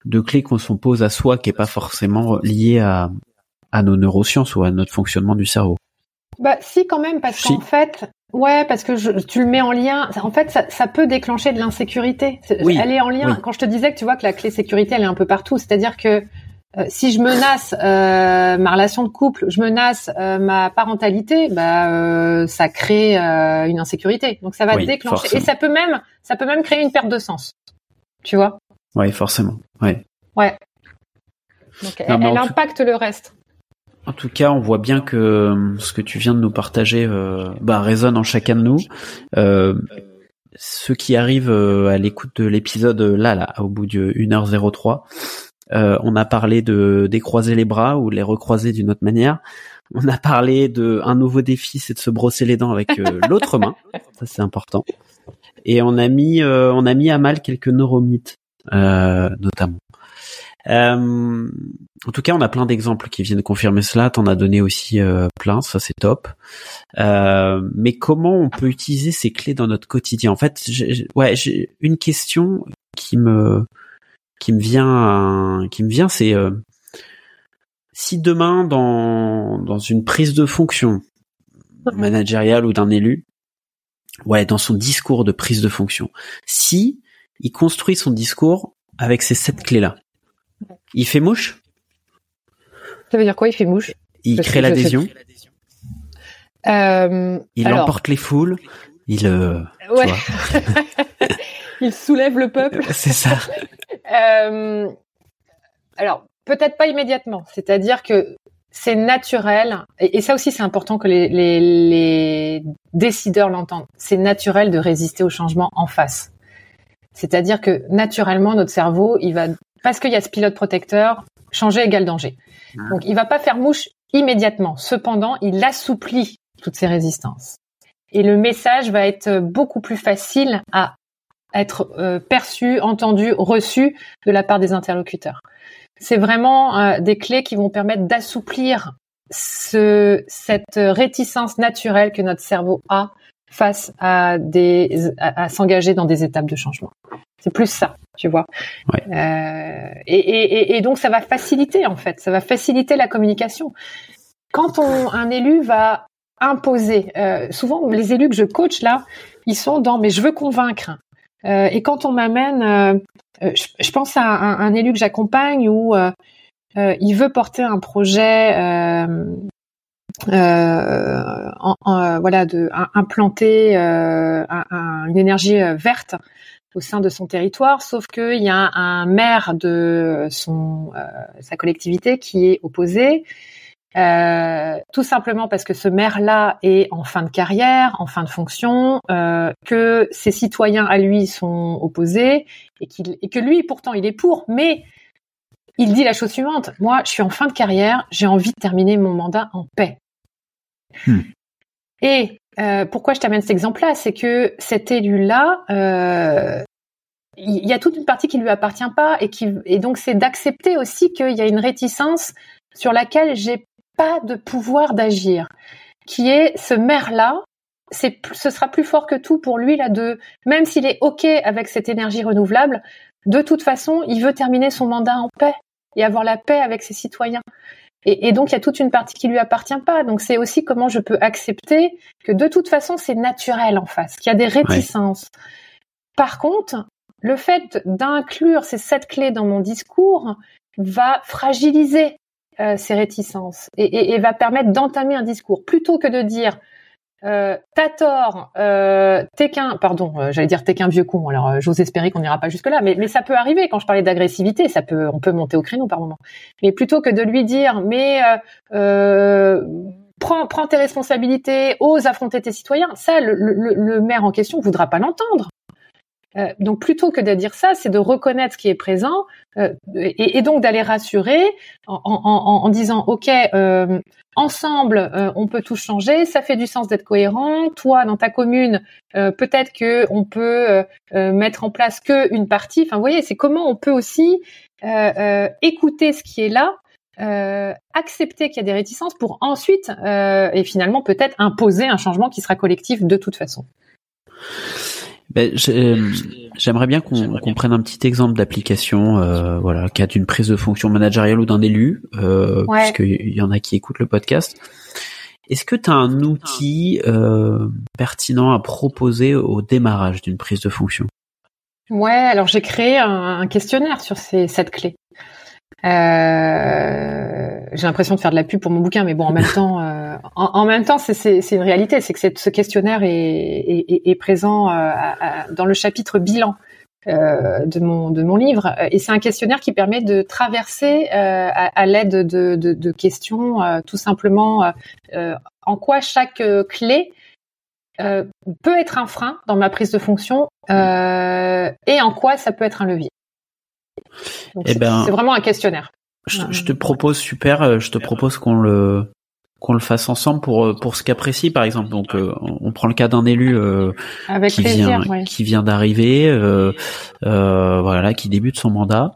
de clé qu'on pose à soi, qui est pas forcément liée à, à nos neurosciences ou à notre fonctionnement du cerveau. Bah si quand même parce qu'en fait Ouais, parce que je, tu le mets en lien. En fait, ça, ça peut déclencher de l'insécurité. Oui, elle est en lien. Quand je te disais que tu vois que la clé sécurité, elle est un peu partout. C'est-à-dire que euh, si je menace euh, ma relation de couple, je menace euh, ma parentalité, bah euh, ça crée une insécurité. Donc ça va déclencher. Et ça peut même, ça peut même créer une perte de sens. Tu vois? Oui, forcément. Ouais. Ouais. Donc elle, elle impacte le reste. En tout cas, on voit bien que euh, ce que tu viens de nous partager euh, bah, résonne en chacun de nous. Euh, ceux qui arrivent euh, à l'écoute de l'épisode là, là, au bout de 1h03, euh, on a parlé de décroiser les bras ou les recroiser d'une autre manière. On a parlé de un nouveau défi, c'est de se brosser les dents avec l'autre main. Ça, c'est important. Et on a mis, on a mis à mal quelques neuromythes, notamment. Euh, en tout cas, on a plein d'exemples qui viennent confirmer cela. T'en as donné aussi euh, plein, ça c'est top. Euh, mais comment on peut utiliser ces clés dans notre quotidien? En fait, j'ai, ouais, j'ai une question qui me qui me vient, qui me vient, c'est si demain dans dans une prise de fonction managériale ou d'un élu, ouais, dans son discours de prise de fonction, si il construit son discours avec ces sept clés là il fait mouche? Ça veut dire quoi, il fait mouche? Il crée l'adhésion euh, Il emporte les foules Il... Euh, ouais. il soulève le peuple. C'est ça. euh, alors, peut-être pas immédiatement. C'est-à-dire que c'est naturel, et, ça aussi c'est important que les, les, les décideurs l'entendent, c'est naturel de résister au changement en face. C'est-à-dire que naturellement, notre cerveau, il va parce qu'il y a ce pilote protecteur, changer égale danger. Donc il va pas faire mouche immédiatement. Cependant, il assouplit toutes ces résistances. Et le message va être beaucoup plus facile à être euh, perçu, entendu, reçu de la part des interlocuteurs. C'est vraiment euh, des clés qui vont permettre d'assouplir ce, cette réticence naturelle que notre cerveau a face à des à s'engager dans des étapes de changement. C'est plus ça, tu vois. Euh, et, donc ça va faciliter en fait, ça va faciliter la communication. Quand on, un élu va imposer, euh, souvent les élus que je coach là, ils sont dans mais je veux convaincre. Euh, et quand on m'amène, je, pense à un, élu que j'accompagne où il veut porter un projet voilà de implanter une énergie verte au sein de son territoire, sauf qu'il y a un maire de son euh, sa collectivité qui est opposé, euh, tout simplement parce que ce maire-là est en fin de carrière, en fin de fonction, euh, que ses citoyens à lui sont opposés et, qu'il et que lui pourtant il est pour, mais il dit la chose suivante moi je suis en fin de carrière, j'ai envie de terminer mon mandat en paix. Hmm. Et euh, pourquoi je t'amène cet exemple-là? C'est que cet élu-là, euh, il y a toute une partie qui lui appartient pas et qui et donc c'est d'accepter aussi qu'il y a une réticence sur laquelle j'ai pas de pouvoir d'agir, qui est ce maire-là. C'est, ce sera plus fort que tout pour lui là de, même s'il est ok avec cette énergie renouvelable, de toute façon, il veut terminer son mandat en paix et avoir la paix avec ses citoyens. Et, et, donc il y a toute une partie qui lui appartient pas. Donc c'est aussi comment je peux accepter que de toute façon c'est naturel en face, qu'il y a des réticences. Par contre, le fait d'inclure ces sept clés dans mon discours va fragiliser euh, ces réticences et, et, et va permettre d'entamer un discours plutôt que de dire euh, t'as tort, euh, t'es qu'un, pardon, euh, j'allais dire t'es qu'un vieux con. Alors, euh, j'ose espérer qu'on n'ira pas jusque là, mais, mais ça peut arriver. Quand je parlais d'agressivité, ça peut, on peut monter au créneau par moment. Mais plutôt que de lui dire, mais euh, prends, prends tes responsabilités, ose affronter tes citoyens, ça, le, le, le maire en question voudra pas l'entendre. Euh, donc plutôt que de dire ça, c'est de reconnaître ce qui est présent euh, et, et, donc d'aller rassurer en, en, en, disant ok, euh, ensemble on peut tout changer, ça fait du sens d'être cohérent. Toi dans ta commune, peut-être que on peut mettre en place que une partie. Enfin, vous voyez, c'est comment on peut aussi écouter ce qui est là. accepter qu'il y a des réticences pour ensuite et finalement peut-être imposer un changement qui sera collectif de toute façon. Ben, euh, J'aimerais bien qu'on prenne un petit exemple d'application, euh, voilà, qui a d'une prise de fonction managériale ou d'un élu, euh, ouais. puisqu'il y en a qui écoutent le podcast. Est-ce que tu as un outil euh, pertinent à proposer au démarrage d'une prise de fonction? Ouais, alors j'ai créé un, un, questionnaire sur ces sept clés. Euh, j'ai l'impression de faire de la pub pour mon bouquin, mais bon, en même temps, euh, en, en, même temps, c'est une réalité, c'est que ce questionnaire est, est, est présent euh, dans le chapitre bilan euh, de mon de mon livre, et c'est un questionnaire qui permet de traverser euh, à, à l'aide de, de, de, questions, tout simplement, en quoi chaque clé peut être un frein dans ma prise de fonction et en quoi ça peut être un levier. Eh ben, c'est vraiment un questionnaire. Je, je, te propose super, euh, je te propose qu'on le qu'on le fasse ensemble pour euh, pour ce cas précis par exemple. Donc euh, on prend le cas d'un élu euh, qui, plaisir, vient, ouais. qui vient d'arriver, euh, voilà, qui débute son mandat.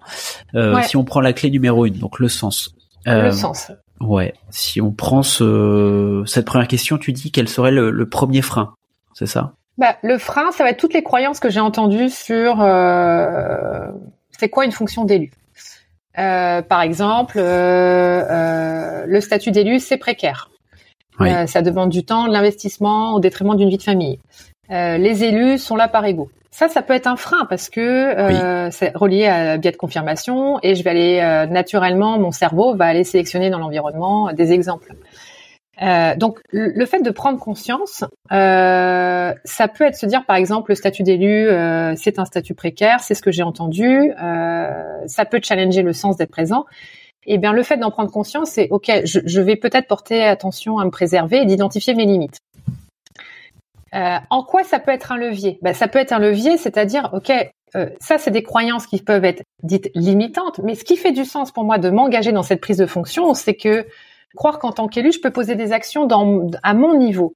Ouais. Si on prend la clé numéro une, donc le sens. le sens. Ouais. Si on prend ce, cette première question, tu dis quel serait le, le premier frein, c'est ça? Bah, le frein, ça va être toutes les croyances que j'ai entendues sur c'est quoi une fonction d'élu euh, Par exemple, euh, euh, le statut d'élu, c'est précaire. Oui. Euh, ça demande du temps, de l'investissement au détriment d'une vie de famille. Euh, les élus sont là par égaux. Ça, ça peut être un frein parce que oui. c'est relié à biais de confirmation et je vais aller naturellement, mon cerveau va aller sélectionner dans l'environnement des exemples. Euh, donc le fait de prendre conscience, euh, ça peut être se dire par exemple le statut d'élu, euh, c'est un statut précaire, c'est ce que j'ai entendu, euh, ça peut challenger le sens d'être présent. Et eh bien le fait d'en prendre conscience, c'est ok, je, je vais peut-être porter attention à me préserver et d'identifier mes limites. Euh, en quoi ça peut être un levier? Ben, Ça peut être un levier, c'est-à-dire, ok, euh, ça c'est des croyances qui peuvent être dites limitantes, mais ce qui fait du sens pour moi de m'engager dans cette prise de fonction, c'est que croire qu'en tant qu'élu, je peux poser des actions à mon niveau,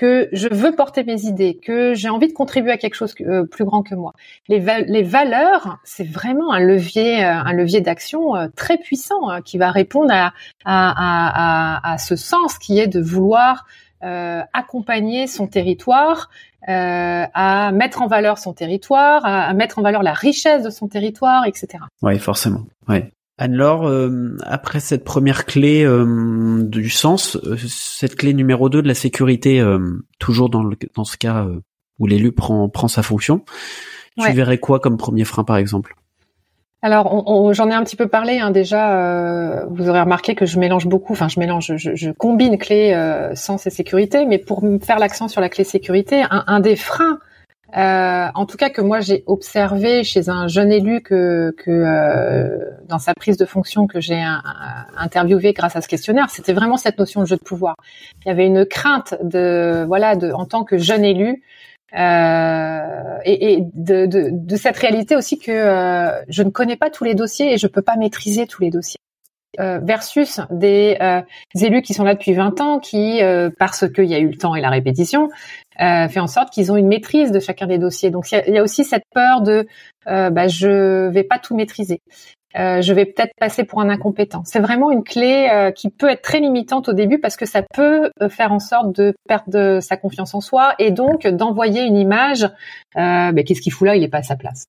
que je veux porter mes idées, que j'ai envie de contribuer à quelque chose euh, plus grand que moi. Les, va les valeurs, c'est vraiment un levier, euh, un levier d'action euh, très puissant hein, qui va répondre à, à, à, ce sens qui est de vouloir accompagner son territoire, à mettre en valeur son territoire, à, à, mettre en valeur la richesse de son territoire, etc. Oui, forcément. Ouais. Anne-Laure, euh, après cette première clé euh, du sens, euh, cette clé numéro 2 de la sécurité, euh, toujours dans, le, dans ce cas euh, où l'élu prend, prend sa fonction, tu verrais quoi comme premier frein par exemple? Alors, j'en ai un petit peu parlé hein, déjà. vous aurez remarqué que je mélange beaucoup. Enfin, je mélange, je, je combine clé, sens et sécurité. Mais pour faire l'accent sur la clé sécurité, un, un des freins euh, en tout cas que moi j'ai observé chez un jeune élu que, que euh, dans sa prise de fonction que j'ai interviewé grâce à ce questionnaire, c'était vraiment cette notion de jeu de pouvoir. Il y avait une crainte de voilà de en tant que jeune élu euh, et, et de, de, de, cette réalité aussi que euh, je ne connais pas tous les dossiers et je peux pas maîtriser tous les dossiers. Euh, versus des, euh, élus qui sont là depuis 20 ans, qui, euh, parce qu'il y a eu le temps et la répétition, euh, fait en sorte qu'ils ont une maîtrise de chacun des dossiers. Donc il y, a aussi cette peur de euh, bah, je vais pas tout maîtriser. Euh, je vais peut-être passer pour un incompétent. C'est vraiment une clé euh, qui peut être très limitante au début parce que ça peut faire en sorte de perdre sa confiance en soi et donc d'envoyer une image. Euh, bah, Qu'est-ce qu'il fout là? Il n'est pas à sa place.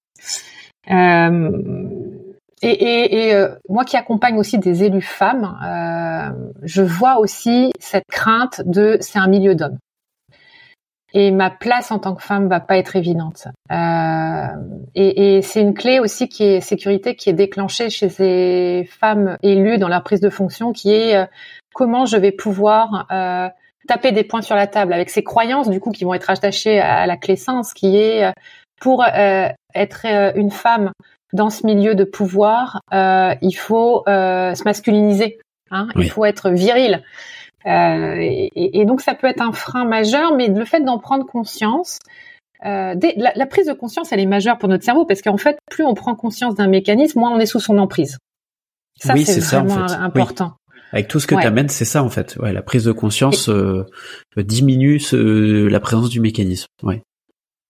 et, et, moi qui accompagne aussi des élus femmes, je vois aussi cette crainte de c'est un milieu d'hommes. Et ma place en tant que femme va pas être évidente. Euh, et, et c'est une clé aussi qui est sécurité qui est déclenchée chez ces femmes élues dans leur prise de fonction, qui est euh, comment je vais pouvoir euh, taper des points sur la table avec ces croyances du coup qui vont être attachées à la clé sens, qui est euh, pour être une femme dans ce milieu de pouvoir, euh, il faut euh, se masculiniser. Hein, Il faut être viril. Euh, et, et, donc ça peut être un frein majeur, mais le fait d'en prendre conscience, euh, la, la, prise de conscience, elle est majeure pour notre cerveau parce qu'en fait, plus on prend conscience d'un mécanisme, moins on est sous son emprise. Ça, c'est vraiment ça, en fait. important. Avec tout ce que tu amènes, c'est ça en fait. Ouais, la prise de conscience euh, diminue ce, la présence du mécanisme. Ouais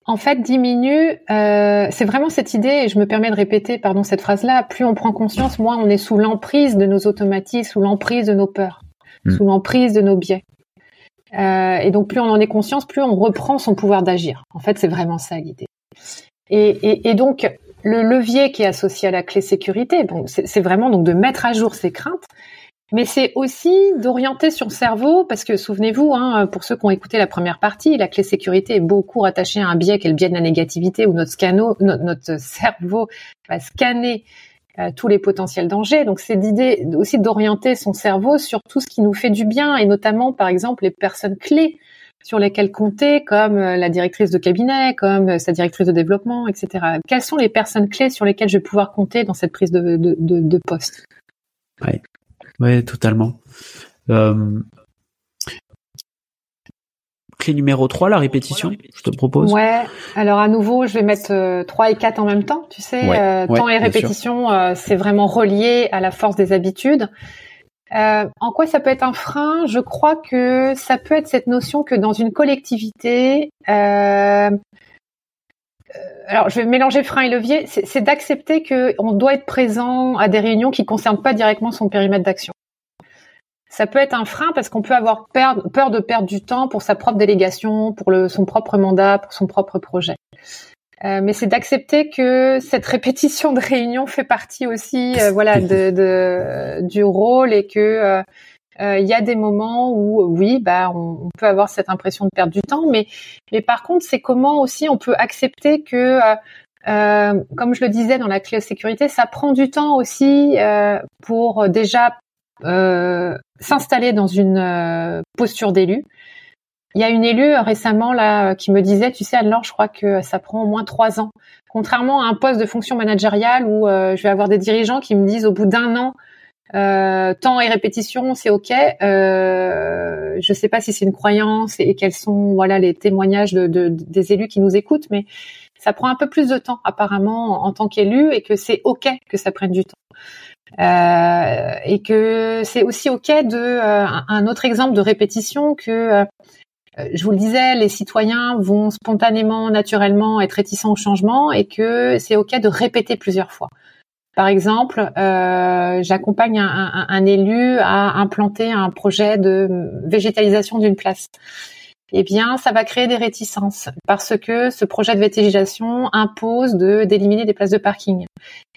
en fait, diminue, euh, c'est vraiment cette idée, et je me permets de répéter, pardon, cette phrase-là, plus on prend conscience, moins on est sous l'emprise de nos automatismes, sous l'emprise de nos peurs, hmm. sous l'emprise de nos biais. Euh, et donc, plus on en est conscience, plus on reprend son pouvoir d'agir. En fait, c'est vraiment ça l'idée. Et, donc, le levier qui est associé à la clé sécurité, bon, c'est vraiment donc de mettre à jour ses craintes, mais c'est aussi d'orienter son cerveau, parce que souvenez-vous, hein, pour ceux qui ont écouté la première partie, la clé sécurité est beaucoup rattachée à un biais qui est le biais de la négativité, où notre, notre, cerveau va scanner euh, tous les potentiels dangers. Donc c'est l'idée aussi d'orienter son cerveau sur tout ce qui nous fait du bien, et notamment par exemple les personnes clés sur lesquelles compter, comme euh, la directrice de cabinet, comme euh, sa directrice de développement, etc. Quelles sont les personnes clés sur lesquelles je vais pouvoir compter dans cette prise de, poste? Ouais, totalement. Clé numéro 3, la répétition, je te propose. Ouais, alors à nouveau, je vais mettre euh, 3 et 4 en même temps, tu sais. euh, temps et répétition, euh, c'est vraiment relié à la force des habitudes. Euh, en quoi ça peut être un frein? Je crois que ça peut être cette notion que dans une collectivité, euh, alors je vais mélanger frein et levier, c'est d'accepter qu'on doit être présent à des réunions qui ne concernent pas directement son périmètre d'action. Ça peut être un frein parce qu'on peut avoir peur de perdre du temps pour sa propre délégation, pour le, son propre mandat, pour son propre projet. Euh, mais c'est d'accepter que cette répétition de réunions fait partie aussi, euh, voilà, de, de, du rôle et que euh, euh, il y a des moments où oui, bah on, peut avoir cette impression de perdre du temps, mais mais par contre c'est comment aussi on peut accepter que euh, euh, comme je le disais dans la clé de sécurité, ça prend du temps aussi pour déjà s'installer dans une posture d'élu. Il y a une élue récemment là qui me disait, tu sais, alors je crois que ça prend au moins trois ans. Contrairement à un poste de fonction managériale où je vais avoir des dirigeants qui me disent au bout d'un an, euh, temps et répétition, c'est ok. Euh, je ne sais pas si c'est une croyance et, quels sont voilà les témoignages de, de, des élus qui nous écoutent, mais ça prend un peu plus de temps apparemment en tant qu'élu et que c'est ok que ça prenne du temps. Euh, et que c'est aussi ok de euh, un autre exemple de répétition que euh, je vous le disais, les citoyens vont spontanément, naturellement être réticents au changement et que c'est ok de répéter plusieurs fois. Par exemple, j'accompagne un, élu à implanter un projet de végétalisation d'une place. Eh bien, ça va créer des réticences parce que ce projet de végétalisation impose de d'éliminer des places de parking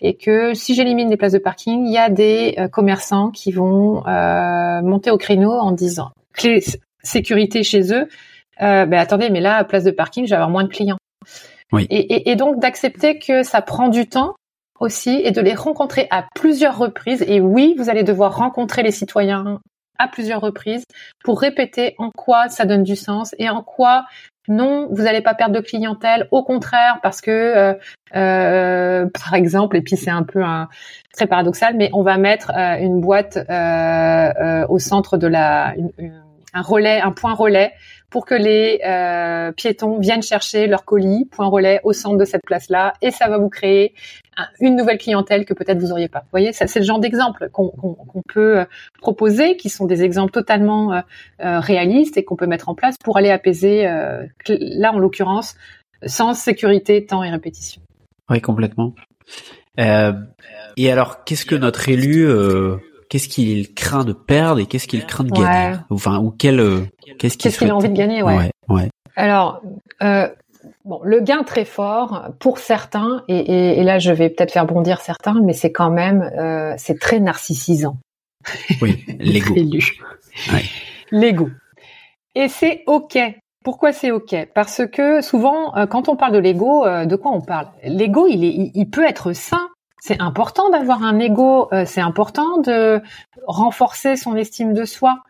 et que si j'élimine des places de parking, il y a des euh, commerçants qui vont euh, monter au créneau en disant clé sécurité chez eux. Euh, ben attendez, mais là, place de parking, je vais avoir moins de clients. Oui. Et, et, et donc d'accepter que ça prend du temps aussi et de les rencontrer à plusieurs reprises. Et oui, vous allez devoir rencontrer les citoyens à plusieurs reprises pour répéter en quoi ça donne du sens et en quoi non, vous n'allez pas perdre de clientèle. Au contraire, parce que, euh, euh, par exemple, et puis c'est un peu un, très paradoxal, mais on va mettre euh, une boîte au centre de la, un relais, un point relais pour que les euh, piétons viennent chercher leur colis, point relais, au centre de cette place-là, et ça va vous créer une nouvelle clientèle que peut-être vous auriez pas. Vous voyez, c'est le genre d'exemple qu'on peut euh, proposer, qui sont des exemples totalement euh, réalistes et qu'on peut mettre en place pour aller apaiser, là en l'occurrence, sans sécurité, temps et répétition. Oui, complètement. et alors, qu'est-ce que notre élu qu'est-ce qu'il craint de perdre et qu'est-ce qu'il craint de gagner Enfin, ou quel, euh, qu'est-ce qu'il a envie de gagner, ouais. ouais, Alors, euh, bon, le gain très fort pour certains, et, là je vais peut-être faire bondir certains, mais c'est quand même, euh, c'est très narcissisant. Oui, l'ego. L'ego. Et c'est ok. Pourquoi c'est ok? Parce que souvent, quand on parle de l'ego, de quoi on parle? L'ego, il, est, il peut être sain. C'est important d'avoir un ego. c'est important de renforcer son estime de soi.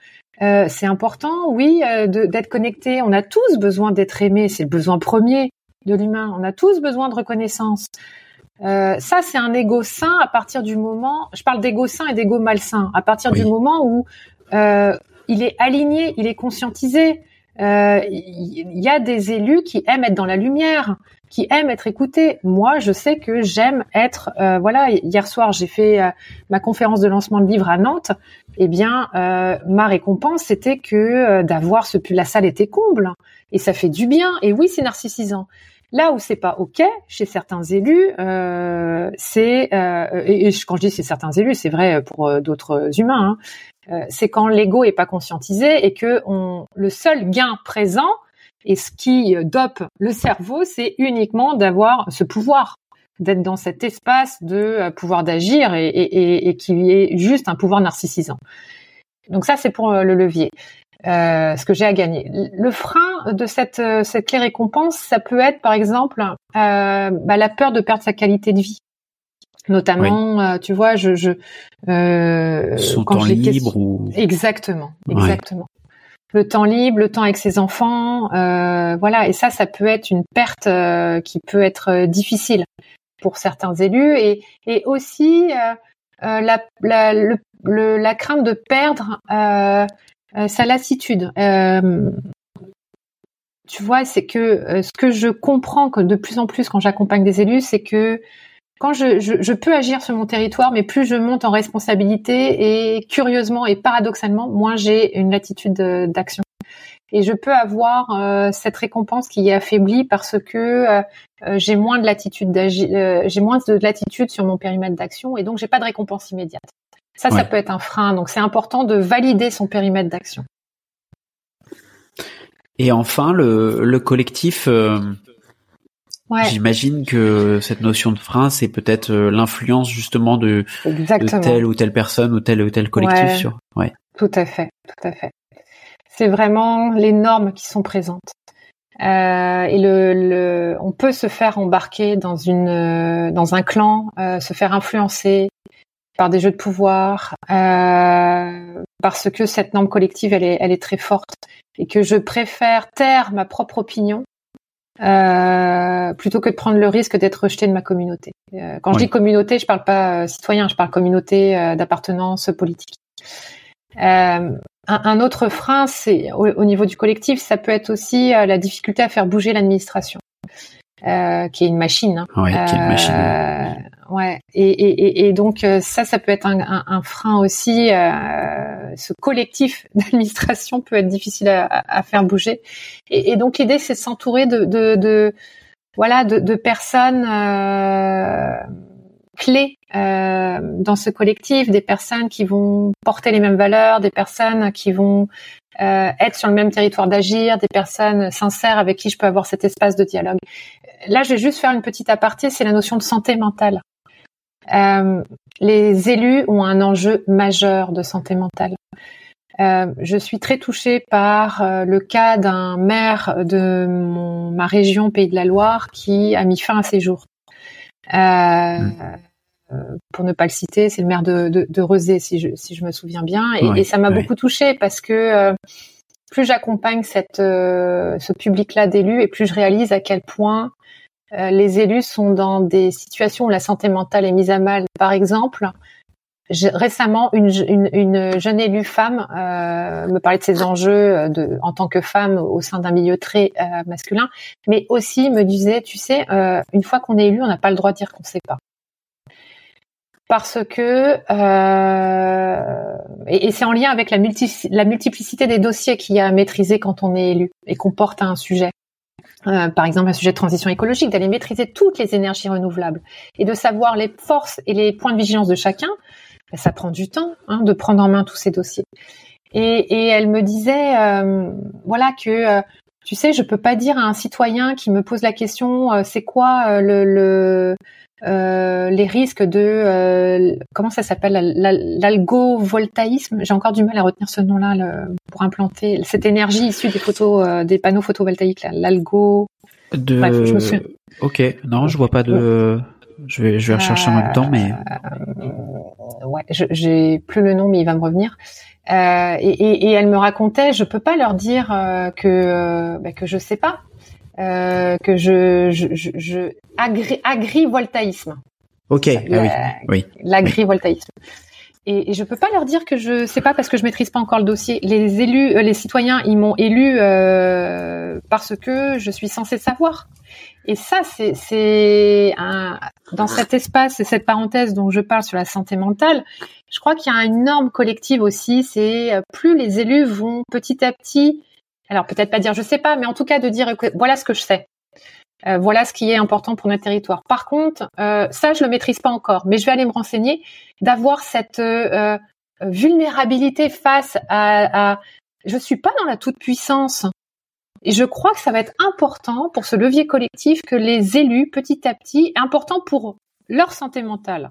Euh, c'est important, oui, euh, d'être connecté. On a tous besoin d'être aimé. C'est le besoin premier de l'humain. On a tous besoin de reconnaissance. Euh, ça, c'est un ego sain à partir du moment. Je parle d'ego sain et d'ego malsain. À partir du moment où il est aligné, il est conscientisé. Il y a des élus qui aiment être dans la lumière qui aiment être écoutés. Moi, je sais que j'aime être. Euh, voilà, hier soir, j'ai fait euh, ma conférence de lancement de livre à Nantes. Eh bien, euh, ma récompense, c'était que d'avoir ce. La salle était comble et ça fait du bien. Et oui, c'est narcissisant. Là où c'est pas ok chez certains élus, c'est et, quand je dis c'est certains élus, c'est vrai pour d'autres humains. Hein, c'est quand l'ego est pas conscientisé et que le seul gain présent, et ce qui euh, dope le cerveau, c'est uniquement d'avoir ce pouvoir, d'être dans cet espace de euh, pouvoir d'agir et, et, et, qui est juste un pouvoir narcissisant. Donc ça, c'est pour euh, le levier. Euh, ce que j'ai à gagner. Le frein de cette, cette clé récompense, ça peut être par exemple euh, bah, la peur de perdre sa qualité de vie. Notamment, tu vois, je, je euh, son temps libre ou exactement, exactement le temps libre, le temps avec ses enfants, euh, voilà. Et ça, ça peut être une perte euh, qui peut être euh, difficile pour certains élus et, et aussi la, la, la, crainte de perdre sa lassitude. tu vois, c'est que ce que je comprends de plus en plus quand j'accompagne des élus, c'est que quand je, je, je, peux agir sur mon territoire, mais plus je monte en responsabilité et curieusement et paradoxalement, moins j'ai une latitude d'action. Et je peux avoir euh, cette récompense qui est affaiblie parce que euh, euh, j'ai moins de latitude d'agir, j'ai moins de latitude sur mon périmètre d'action et donc j'ai pas de récompense immédiate. Ça, ça peut être un frein. Donc c'est important de valider son périmètre d'action. Et enfin, le, le collectif, J'imagine que cette notion de frein, c'est peut-être euh, l'influence justement de, de, telle ou telle personne ou tel ou tel collectif sur. Ouais. Tout à fait, tout à fait. C'est vraiment les normes qui sont présentes. Euh, et le, le, on peut se faire embarquer dans une, euh, dans un clan, euh, se faire influencer par des jeux de pouvoir, euh, parce que cette norme collective, elle est, elle est très forte, et que je préfère taire ma propre opinion euh, plutôt que de prendre le risque d'être rejeté de ma communauté. Euh, quand je dis communauté, je parle pas euh, citoyen, je parle communauté d'appartenance politique. Un, autre frein, c'est au, niveau du collectif, ça peut être aussi la difficulté à faire bouger l'administration. Euh, qui est une machine. Hein. Ouais, qui est une machine. Euh, ouais. Et, et, et, donc ça, ça peut être un, un, un frein aussi. Euh, ce collectif d'administration peut être difficile à, à faire bouger. Et, et donc l'idée, c'est de s'entourer de, de, de, voilà, de, de personnes clés euh, dans ce collectif, des personnes qui vont porter les mêmes valeurs, des personnes qui vont euh, être sur le même territoire d'agir, des personnes sincères avec qui je peux avoir cet espace de dialogue. Là, je vais juste faire une petite aparté, c'est la notion de santé mentale. Euh, les élus ont un enjeu majeur de santé mentale. Euh, je suis très touchée par euh, le cas d'un maire de mon, ma région Pays de la Loire qui a mis fin à ses jours. Euh, pour ne pas le citer, c'est le maire de, de, de Rezé, si je, si je me souviens bien, et, et ça m'a beaucoup touchée parce que plus j'accompagne cette ce public-là d'élus et plus je réalise à quel point euh, les élus sont dans des situations où la santé mentale est mise à mal. Par exemple, récemment, une, jeune élue femme euh, me parlait de ses enjeux euh, en tant que femme au sein d'un milieu très masculin, mais aussi me disait, tu sais, une fois qu'on est élu, on n'a pas le droit de dire qu'on ne sait pas. Parce que et, c'est en lien avec la, multiplicité des dossiers qu'il y a à maîtriser quand on est élu et qu'on porte un sujet. Euh, par exemple un sujet de transition écologique, d'aller maîtriser toutes les énergies renouvelables et de savoir les forces et les points de vigilance de chacun, ben, ça prend du temps hein, de prendre en main tous ces dossiers. Et, et elle me disait, euh, voilà que Tu sais, je peux pas dire à un citoyen qui me pose la question, euh, c'est quoi le, le les risques de comment ça s'appelle l'algovoltaïsme. J'ai encore du mal à retenir ce nom-là pour implanter cette énergie issue des photos, des panneaux photovoltaïques. L'algo. De... Bref, je me suis... Ok, non, je vois pas de. Je vais, je vais rechercher en même temps, mais. Euh, ouais, j'ai plus le nom, mais il va me revenir. Euh, et, et, et, elle me racontait, je peux pas leur dire euh, que euh, bah, que je sais pas, euh, que je, je, je, je agri, agrivoltaïsme. Ok, ah oui, oui. L'agrivoltaïsme. Et, et, je peux pas leur dire que je sais pas parce que je maîtrise pas encore le dossier. Les élus, les citoyens, ils m'ont élu parce que je suis censée savoir. Et ça, c'est dans cet espace et cette parenthèse dont je parle sur la santé mentale, je crois qu'il y a une norme collective aussi. C'est euh, plus les élus vont petit à petit, alors peut-être pas dire je sais pas, mais en tout cas de dire voilà ce que je sais. Euh, voilà ce qui est important pour notre territoire. Par contre, euh, ça, je le maîtrise pas encore, mais je vais aller me renseigner, d'avoir cette vulnérabilité face à, à, je suis pas dans la toute puissance et je crois que ça va être important pour ce levier collectif que les élus, petit à petit, important pour leur santé mentale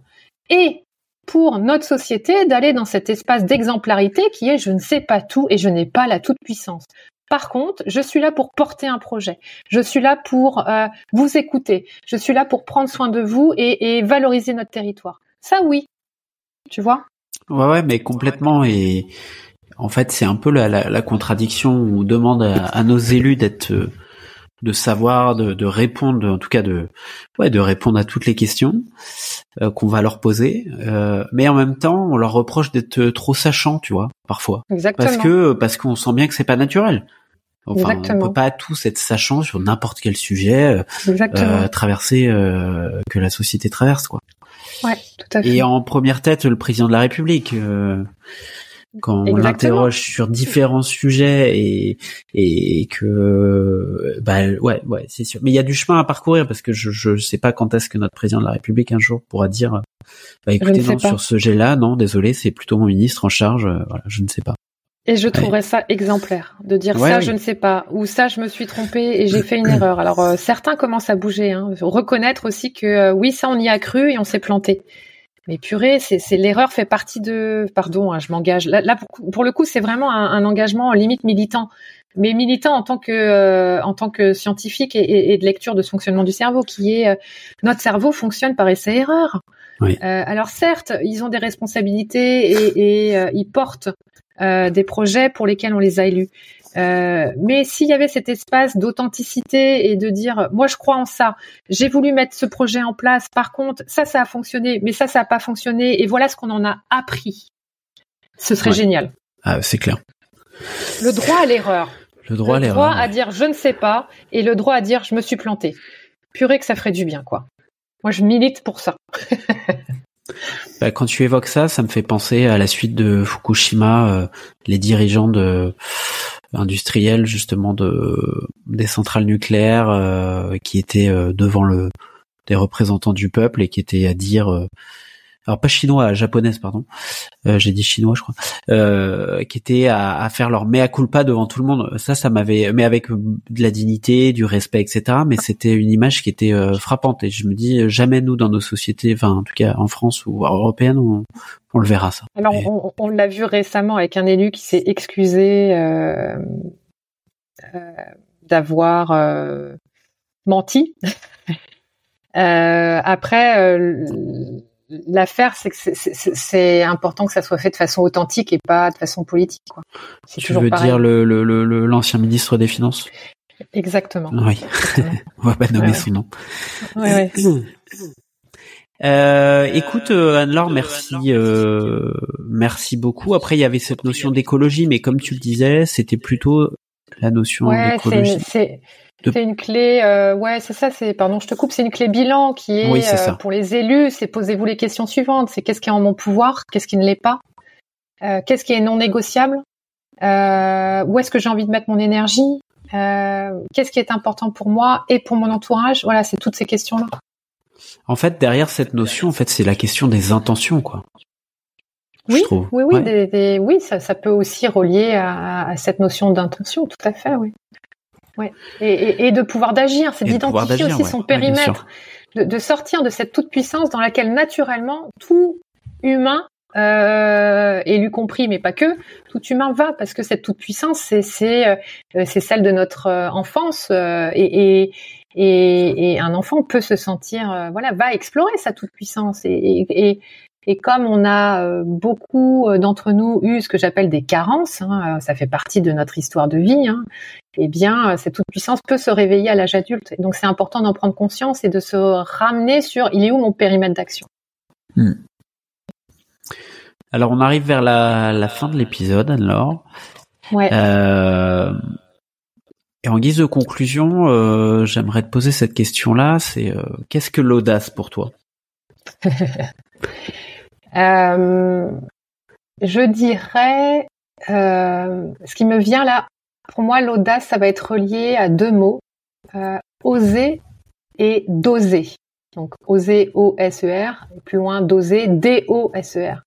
et pour notre société d'aller dans cet espace d'exemplarité qui est je ne sais pas tout et je n'ai pas la toute puissance. Par contre, je suis là pour porter un projet. Je suis là pour euh, vous écouter. Je suis là pour prendre soin de vous et, et valoriser notre territoire. Ça, oui. Tu vois? Ouais, ouais, mais complètement. Et en fait, c'est un peu la, la, la, contradiction où on demande à, nos élus d'être, euh, de savoir, de, de, répondre, en tout cas de, ouais, de répondre à toutes les questions euh, qu'on va leur poser. Euh, mais en même temps, on leur reproche d'être trop sachants, tu vois, parfois. Exactement. Parce que parce qu'on sent bien que c'est pas naturel. Enfin, on peut pas tous être sachants sur n'importe quel sujet euh, traverser que la société traverse, quoi. Ouais, tout à fait. Et en première tête, le président de la République quand on l'interroge sur différents sujets et et que bah ouais ouais c'est sûr. Mais il y a du chemin à parcourir parce que je je sais pas quand est-ce que notre président de la République un jour pourra dire bah écoutez non sur ce sujet-là non désolé c'est plutôt mon ministre en charge euh, voilà je ne sais pas et je trouverais ça exemplaire de dire ça, je ne sais pas, ou ça, je me suis trompé et j'ai fait une erreur. Alors euh, certains commencent à bouger, hein. reconnaître aussi que euh, oui, ça, on y a cru et on s'est planté. Mais purée, c'est l'erreur fait partie de. Pardon, hein, je m'engage. Là, pour, le coup, c'est vraiment un, engagement limite militant, mais militant en tant que euh, en tant que scientifique et, et, de lecture de ce fonctionnement du cerveau, qui est euh, notre cerveau fonctionne par essai-erreur. Oui. Euh, alors certes, ils ont des responsabilités et, et ils portent des projets pour lesquels on les a élus. Euh, mais s'il y avait cet espace d'authenticité et de dire, moi je crois en ça, j'ai voulu mettre ce projet en place, par contre ça ça a fonctionné, mais ça ça n'a pas fonctionné, et voilà ce qu'on en a appris, ce serait génial. Ah, c'est clair. Le droit à l'erreur. Le droit à l'erreur. Le droit à dire je ne sais pas et le droit à dire je me suis planté. Purée que ça ferait du bien quoi. Moi je milite pour ça. Bah, quand tu évoques ça, ça me fait penser à la suite de Fukushima, euh, les dirigeants de industriels justement de des centrales nucléaires euh, qui étaient euh, devant le des représentants du peuple et qui étaient à dire alors pas chinois, japonaise pardon, euh, j'ai dit chinois je crois, euh, qui étaient à, à, faire leur mea culpa devant tout le monde. Ça, ça m'avait, mais avec de la dignité, du respect, etc. Mais c'était une image qui était euh, frappante et je me dis jamais nous dans nos sociétés, enfin en tout cas en France ou européenne, on, on le verra ça. Alors on, on l'a vu récemment avec un élu qui s'est excusé euh, euh, d'avoir menti. après l'affaire, c'est que c'est important que ça soit fait de façon authentique et pas de façon politique. Quoi. Tu veux dire le l'ancien le, ministre des Finances? Exactement. Oui, on va pas nommer son nom. Ouais, euh, écoute euh, Anne-Laure, merci, euh, merci beaucoup. Après, il y avait cette notion d'écologie, mais comme tu le disais, c'était plutôt la notion d'écologie. C'est une clé, euh, ouais, c'est ça. C'est pardon, je te coupe. C'est une clé bilan qui est, euh, pour les élus. C'est posez-vous les questions suivantes. C'est qu'est-ce qui est en mon pouvoir, qu'est-ce qui ne l'est pas, euh, qu'est-ce qui est non négociable, où est-ce que j'ai envie de mettre mon énergie, qu'est-ce qui est important pour moi et pour mon entourage. Voilà, c'est toutes ces questions-là. En fait, derrière cette notion, en fait, c'est la question des intentions, quoi. Oui, oui, oui, des, des, oui, ça, ça peut aussi relier à, à cette notion d'intention, tout à fait, oui. Ouais. Et, et, de pouvoir d'agir, c'est d'identifier aussi son périmètre, de, de, sortir de cette toute puissance dans laquelle naturellement tout humain euh, élu compris, mais pas que, tout humain va, parce que cette toute puissance, c'est c'est euh, c'est celle de notre euh, enfance, euh, et, et, et, un enfant peut se sentir, voilà, va explorer sa toute puissance, et, et, comme on a beaucoup d'entre nous eu ce que j'appelle des carences, hein, ça fait partie de notre histoire de vie, hein, eh bien, cette toute puissance peut se réveiller à l'âge adulte. Donc, c'est important d'en prendre conscience et de se ramener sur il est où mon périmètre d'action. Hmm? Alors on arrive vers la, fin de l'épisode, alors. Ouais. Euh, et en guise de conclusion, euh, j'aimerais te poser cette question-là. C'est euh, qu'est-ce que l'audace pour toi? Je dirais, ce qui me vient là, pour moi, l'audace, ça va être relié à deux mots oser et doser. Donc oser O-S-E-R, plus loin doser D-O-S-E-R.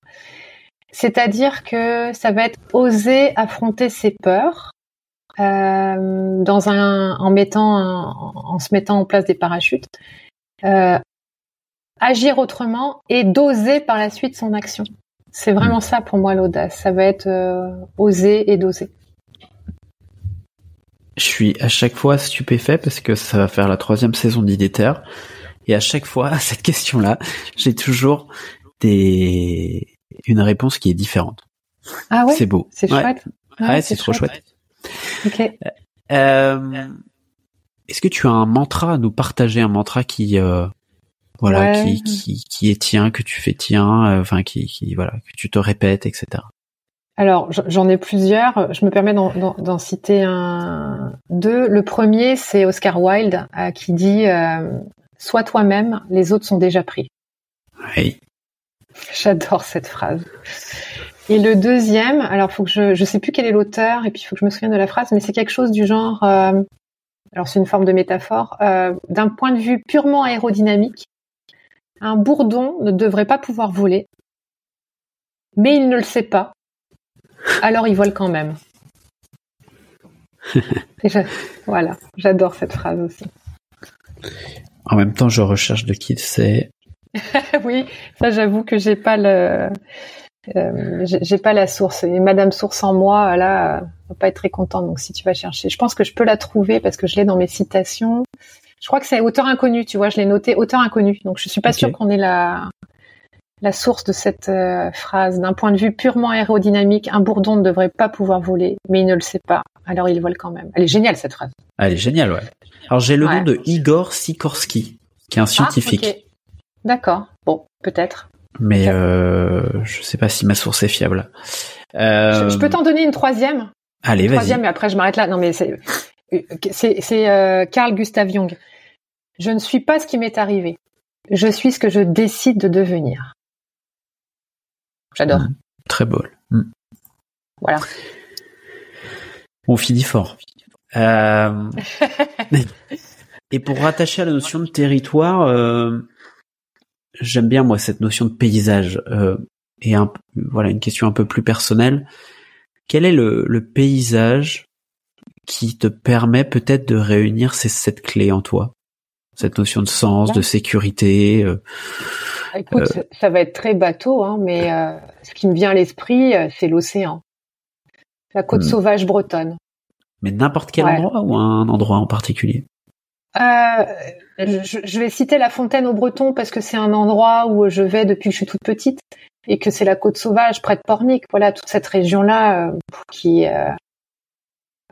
C'est-à-dire que ça va être oser affronter ses peurs euh, dans un, en mettant, en se mettant en place des parachutes, euh, agir autrement et doser par la suite son action. C'est vraiment ça pour moi l'audace. Ça va être euh, oser et doser. Je suis à chaque fois stupéfait parce que ça va faire la troisième saison d'Idéter. Et à chaque fois, à cette question-là, j'ai toujours des, une réponse qui est différente. Ah ouais? C'est beau. C'est chouette. ouais, c'est trop chouette. Ok. Euh, Est-ce que tu as un mantra à nous partager, un mantra qui, euh, voilà, qui, qui, qui est tien, que tu fais tien, euh, enfin qui, qui, voilà, que tu te répètes, etc. Alors j'en ai plusieurs. Je me permets d'en citer un, deux. Le premier, c'est Oscar Wilde euh, qui dit euh, "Sois toi-même, les autres sont déjà pris." Oui. J'adore cette phrase. Et le deuxième, alors faut que je, je sais plus quel est l'auteur, et puis il faut que je me souvienne de la phrase, mais c'est quelque chose du genre, euh, alors c'est une forme de métaphore, euh, d'un point de vue purement aérodynamique, un bourdon ne devrait pas pouvoir voler, mais il ne le sait pas, alors il vole quand même. voilà, j'adore cette phrase aussi. En même temps, je recherche de qui c'est. oui, ça j'avoue que j'ai pas le euh, j'ai pas la source et Madame Source en moi là va pas être très contente donc si tu vas chercher je pense que je peux la trouver parce que je l'ai dans mes citations je crois que c'est auteur inconnu tu vois je l'ai noté auteur inconnu donc je suis pas sûre qu'on ait la la source de cette euh, phrase d'un point de vue purement aérodynamique un bourdon ne devrait pas pouvoir voler mais il ne le sait pas alors il vole quand même elle est géniale cette phrase elle est géniale ouais alors j'ai le nom de Igor Sikorsky qui est un scientifique ah, D'accord. Bon, peut-être. Mais euh, je sais pas si ma source est fiable. Euh... Je, peux t'en donner une troisième? Allez, vas-y. Troisième, mais après je m'arrête là. Non, mais c'est c'est euh, Carl Gustav Jung. Je ne suis pas ce qui m'est arrivé. Je suis ce que je décide de devenir. J'adore. Mmh. très beau. Mmh. Voilà. On finit fort. Euh... Et pour rattacher à la notion de territoire, euh, j'aime bien moi cette notion de paysage euh, et un, voilà une question un peu plus personnelle. Quel est le, le paysage qui te permet peut-être de réunir ces sept clés en toi Cette notion de sens, de sécurité. Euh, Écoute, euh, ça va être très bateau, hein, mais euh, ce qui me vient à l'esprit, c'est l'océan, la côte hmm. sauvage bretonne. Mais n'importe quel endroit ou un endroit en particulier? Euh, je, vais citer la Fontaine au Breton parce que c'est un endroit où je vais depuis que je suis toute petite et que c'est la côte sauvage près de Pornic. Voilà, toute cette région-là euh, qui, euh,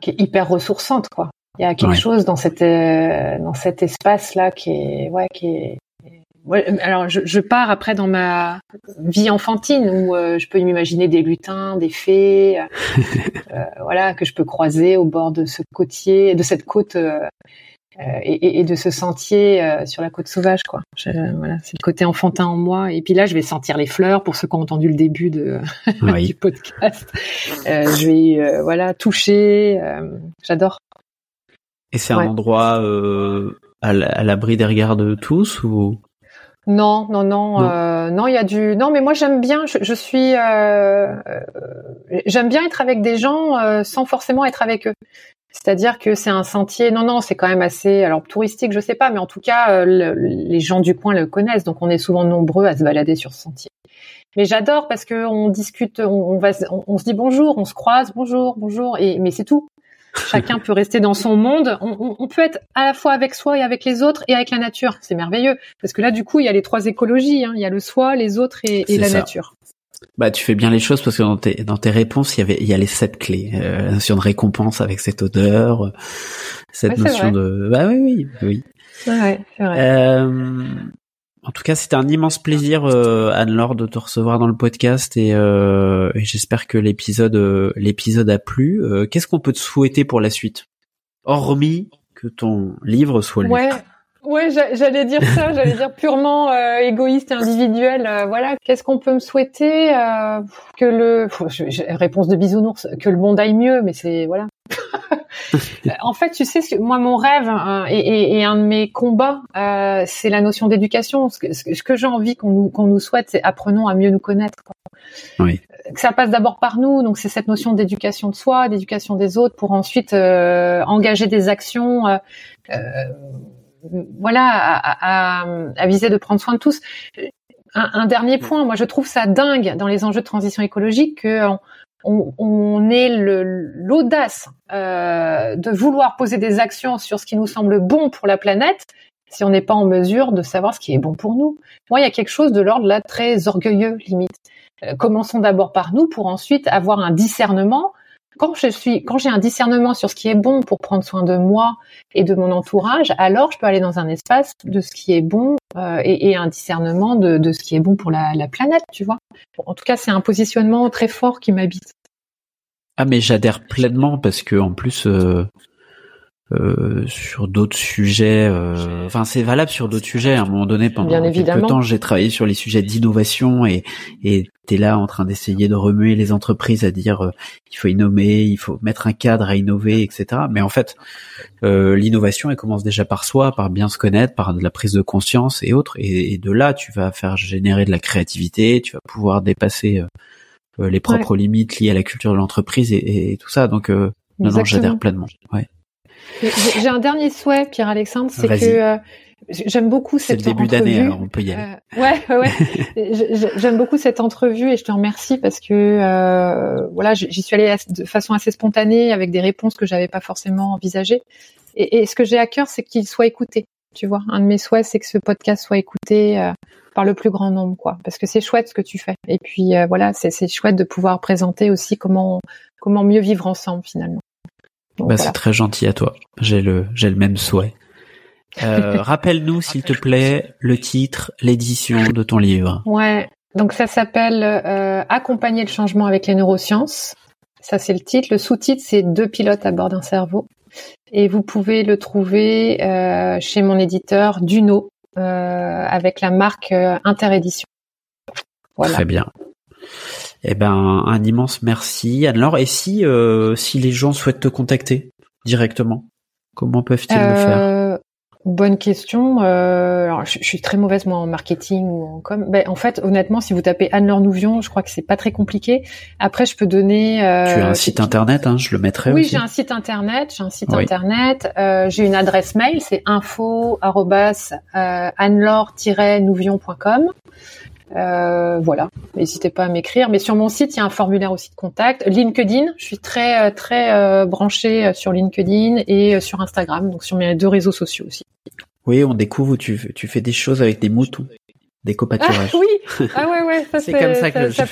qui est hyper ressourçante, quoi. Il y a quelque chose dans cette euh, dans cet espace-là qui est ouais qui est alors je, je, pars après dans ma vie enfantine où je peux m'imaginer des lutins, des fées, voilà que je peux croiser au bord de ce côtier, de cette côte euh, et, et, de ce sentier euh, sur la côte sauvage, quoi. voilà, c'est le côté enfantin en moi. Et puis là, je vais sentir les fleurs pour ceux qui ont entendu le début de du podcast. Euh, je vais voilà toucher. J'adore. Et c'est un endroit à l'abri des regards de tous ou? Non, non, non, non. il y a du. Non, mais moi j'aime bien. Je, je suis. j'aime bien être avec des gens sans forcément être avec eux. C'est-à-dire que c'est un sentier. Non, non, c'est quand même assez, alors touristique, je sais pas, mais en tout cas, euh, le- les gens du coin le connaissent, donc on est souvent nombreux à se balader sur ce sentier. Mais j'adore parce que on discute, on, on va, on, on se dit bonjour, on se croise, bonjour, bonjour, et mais c'est tout. Chacun peut rester dans son monde. On, peut être à la fois avec soi et avec les autres et avec la nature. C'est merveilleux parce que là, du coup, il y a les trois écologies. hein. Il y a le soi, les autres et, la ça. nature. Bah, tu fais bien les choses parce que dans tes, dans tes réponses, il y avait, il y a les sept clés. Euh, la notion de récompense avec cette odeur, euh, cette Ouais, notion de, bah oui, oui, oui. Ouais, c'est vrai. Euh, en tout cas, c'était un immense plaisir, euh, Anne-Laure, de te recevoir dans le podcast et, euh, et j'espère que l'épisode, l'épisode a plu. Euh, Qu'est-ce qu'on peut te souhaiter pour la suite, hormis que ton livre soit lu Ouais, ouais, j'a- j'allais dire ça, j'allais dire purement euh, égoïste et individuel. euh, voilà, qu'est-ce qu'on peut me souhaiter euh, Que le Pff, je- je- réponse de bisounours, que le monde aille mieux, mais c'est voilà. Euh, en fait, tu sais, moi, mon rêve hein, et, et- et un de mes combats, euh, c'est la notion d'éducation. Ce que, ce que- j'ai envie qu'on nous, qu'on nous souhaite, c'est apprenons à mieux nous connaître. Oui. Que ça passe d'abord par nous, donc c'est cette notion d'éducation de soi, d'éducation des autres, pour ensuite euh, engager des actions. euh, euh, voilà, à, à, à viser de prendre soin de tous. Un, un dernier point, moi je trouve ça dingue dans les enjeux de transition écologique que on, on, on ait l'audace euh, de vouloir poser des actions sur ce qui nous semble bon pour la planète si on n'est pas en mesure de savoir ce qui est bon pour nous. Moi, il y a quelque chose de l'ordre là très orgueilleux limite. Euh, commençons d'abord par nous pour ensuite avoir un discernement. Quand je suis, quand j'ai un discernement sur ce qui est bon pour prendre soin de moi et de mon entourage, alors je peux aller dans un espace de ce qui est bon euh, et, et un discernement de, de ce qui est bon pour la, la planète, tu vois. En tout cas, c'est un positionnement très fort qui m'habite. Ah mais j'adhère pleinement parce que en plus euh, euh, sur d'autres sujets, euh, enfin c'est valable sur d'autres sujets. À un moment donné, pendant Bien quelques temps, j'ai travaillé sur les sujets d'innovation et et t'es là en train d'essayer de remuer les entreprises à dire euh, il faut innover, il faut mettre un cadre à innover, etc. Mais en fait, euh, l'innovation elle commence déjà par soi, par bien se connaître, par de la prise de conscience et autres. Et, et de là, tu vas faire générer de la créativité, tu vas pouvoir dépasser euh, les propres limites liées à la culture de l'entreprise et, et tout ça. Donc euh, non, non, j'adhère pleinement. Ouais. J'ai un dernier souhait, Pierre-Alexandre, c'est que euh, j'aime beaucoup cette le début d'année, entrevue. alors on peut y aller. Euh, ouais, ouais, J'aime beaucoup cette entrevue et je te remercie parce que euh, voilà, j'y suis allée de façon assez spontanée avec des réponses que j'avais pas forcément envisagées. Et, et ce que j'ai à cœur, c'est qu'il soit écouté. Tu vois, un de mes souhaits, c'est que ce podcast soit écouté euh, par le plus grand nombre, quoi. Parce que c'est chouette ce que tu fais. Et puis euh, voilà, c'est c'est chouette de pouvoir présenter aussi comment comment mieux vivre ensemble finalement. Donc, Bah, voilà. C'est très gentil à toi. J'ai le, j'ai le même souhait. Euh, Rappelle-nous, s'il te plaît, le titre, l'édition de ton livre. Ouais, donc ça s'appelle euh, Accompagner le changement avec les neurosciences. Ça c'est le titre. Le sous-titre c'est Deux pilotes à bord d'un cerveau. Et vous pouvez le trouver euh, chez mon éditeur Duno euh, avec la marque euh, Interédition. Voilà. Très bien. Eh ben, un immense merci, Anne-Laure. Et si, euh, si les gens souhaitent te contacter directement, comment peuvent-ils le faire Euh, Bonne question. Euh, alors, je, je suis très mauvaise moi en marketing ou en com. Ben, en fait, honnêtement, si vous tapez Anne-Laure Nouvion, je crois que c'est pas très compliqué. Après, je peux donner. Tu as un site internet, hein, je le mettrai Oui, j'ai un site internet. J'ai un site Oui. internet. J'ai une adresse mail, c'est info nouvion.com. Euh, voilà, n'hésitez pas à m'écrire. Mais sur mon site, il y a un formulaire aussi de contact. LinkedIn, je suis très euh, très euh, branchée euh, sur LinkedIn et sur Instagram, donc sur mes deux réseaux sociaux aussi. Oui, on découvre où tu, tu fais des choses avec des moutons, des Ah copaturages. oui, ah ouais ouais, ça c'est comme ça que je, ça,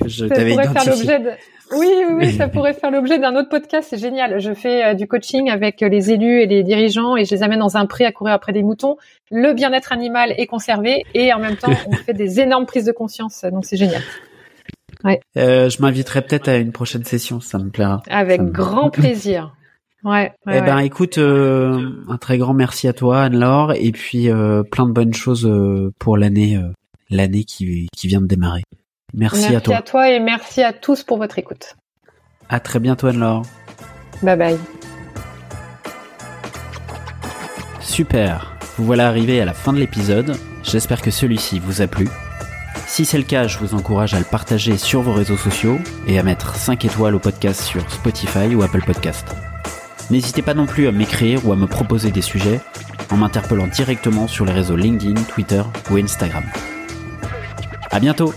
que je ça t'avais pourrait faire identifié. l'objet de. Oui, oui, oui, ça pourrait faire l'objet d'un autre podcast. C'est génial. Je fais euh, du coaching avec euh, les élus et les dirigeants et je les amène dans un pré à courir après des moutons. Le bien-être animal est conservé et en même temps, on fait des énormes prises de conscience. Donc c'est génial. Euh, je m'inviterai peut-être à une prochaine session, ça me plaira. Avec me- grand plaisir. Ouais. ouais, eh ben, ouais. écoute, euh, un très grand merci à toi, Anne-Laure, et puis euh, plein de bonnes choses euh, pour l'année, l'année qui, qui vient de démarrer. Merci, à toi. et merci à tous pour votre écoute. À très bientôt, Anne-Laure. Bye bye. Super. Vous voilà arrivé à la fin de l'épisode. J'espère que celui-ci vous a plu. Si c'est le cas, je vous encourage à le partager sur vos réseaux sociaux et à mettre 5 étoiles au podcast sur Spotify ou Apple Podcast. N'hésitez pas non plus à m'écrire ou à me proposer des sujets en m'interpellant directement sur les réseaux LinkedIn, Twitter ou Instagram. À bientôt!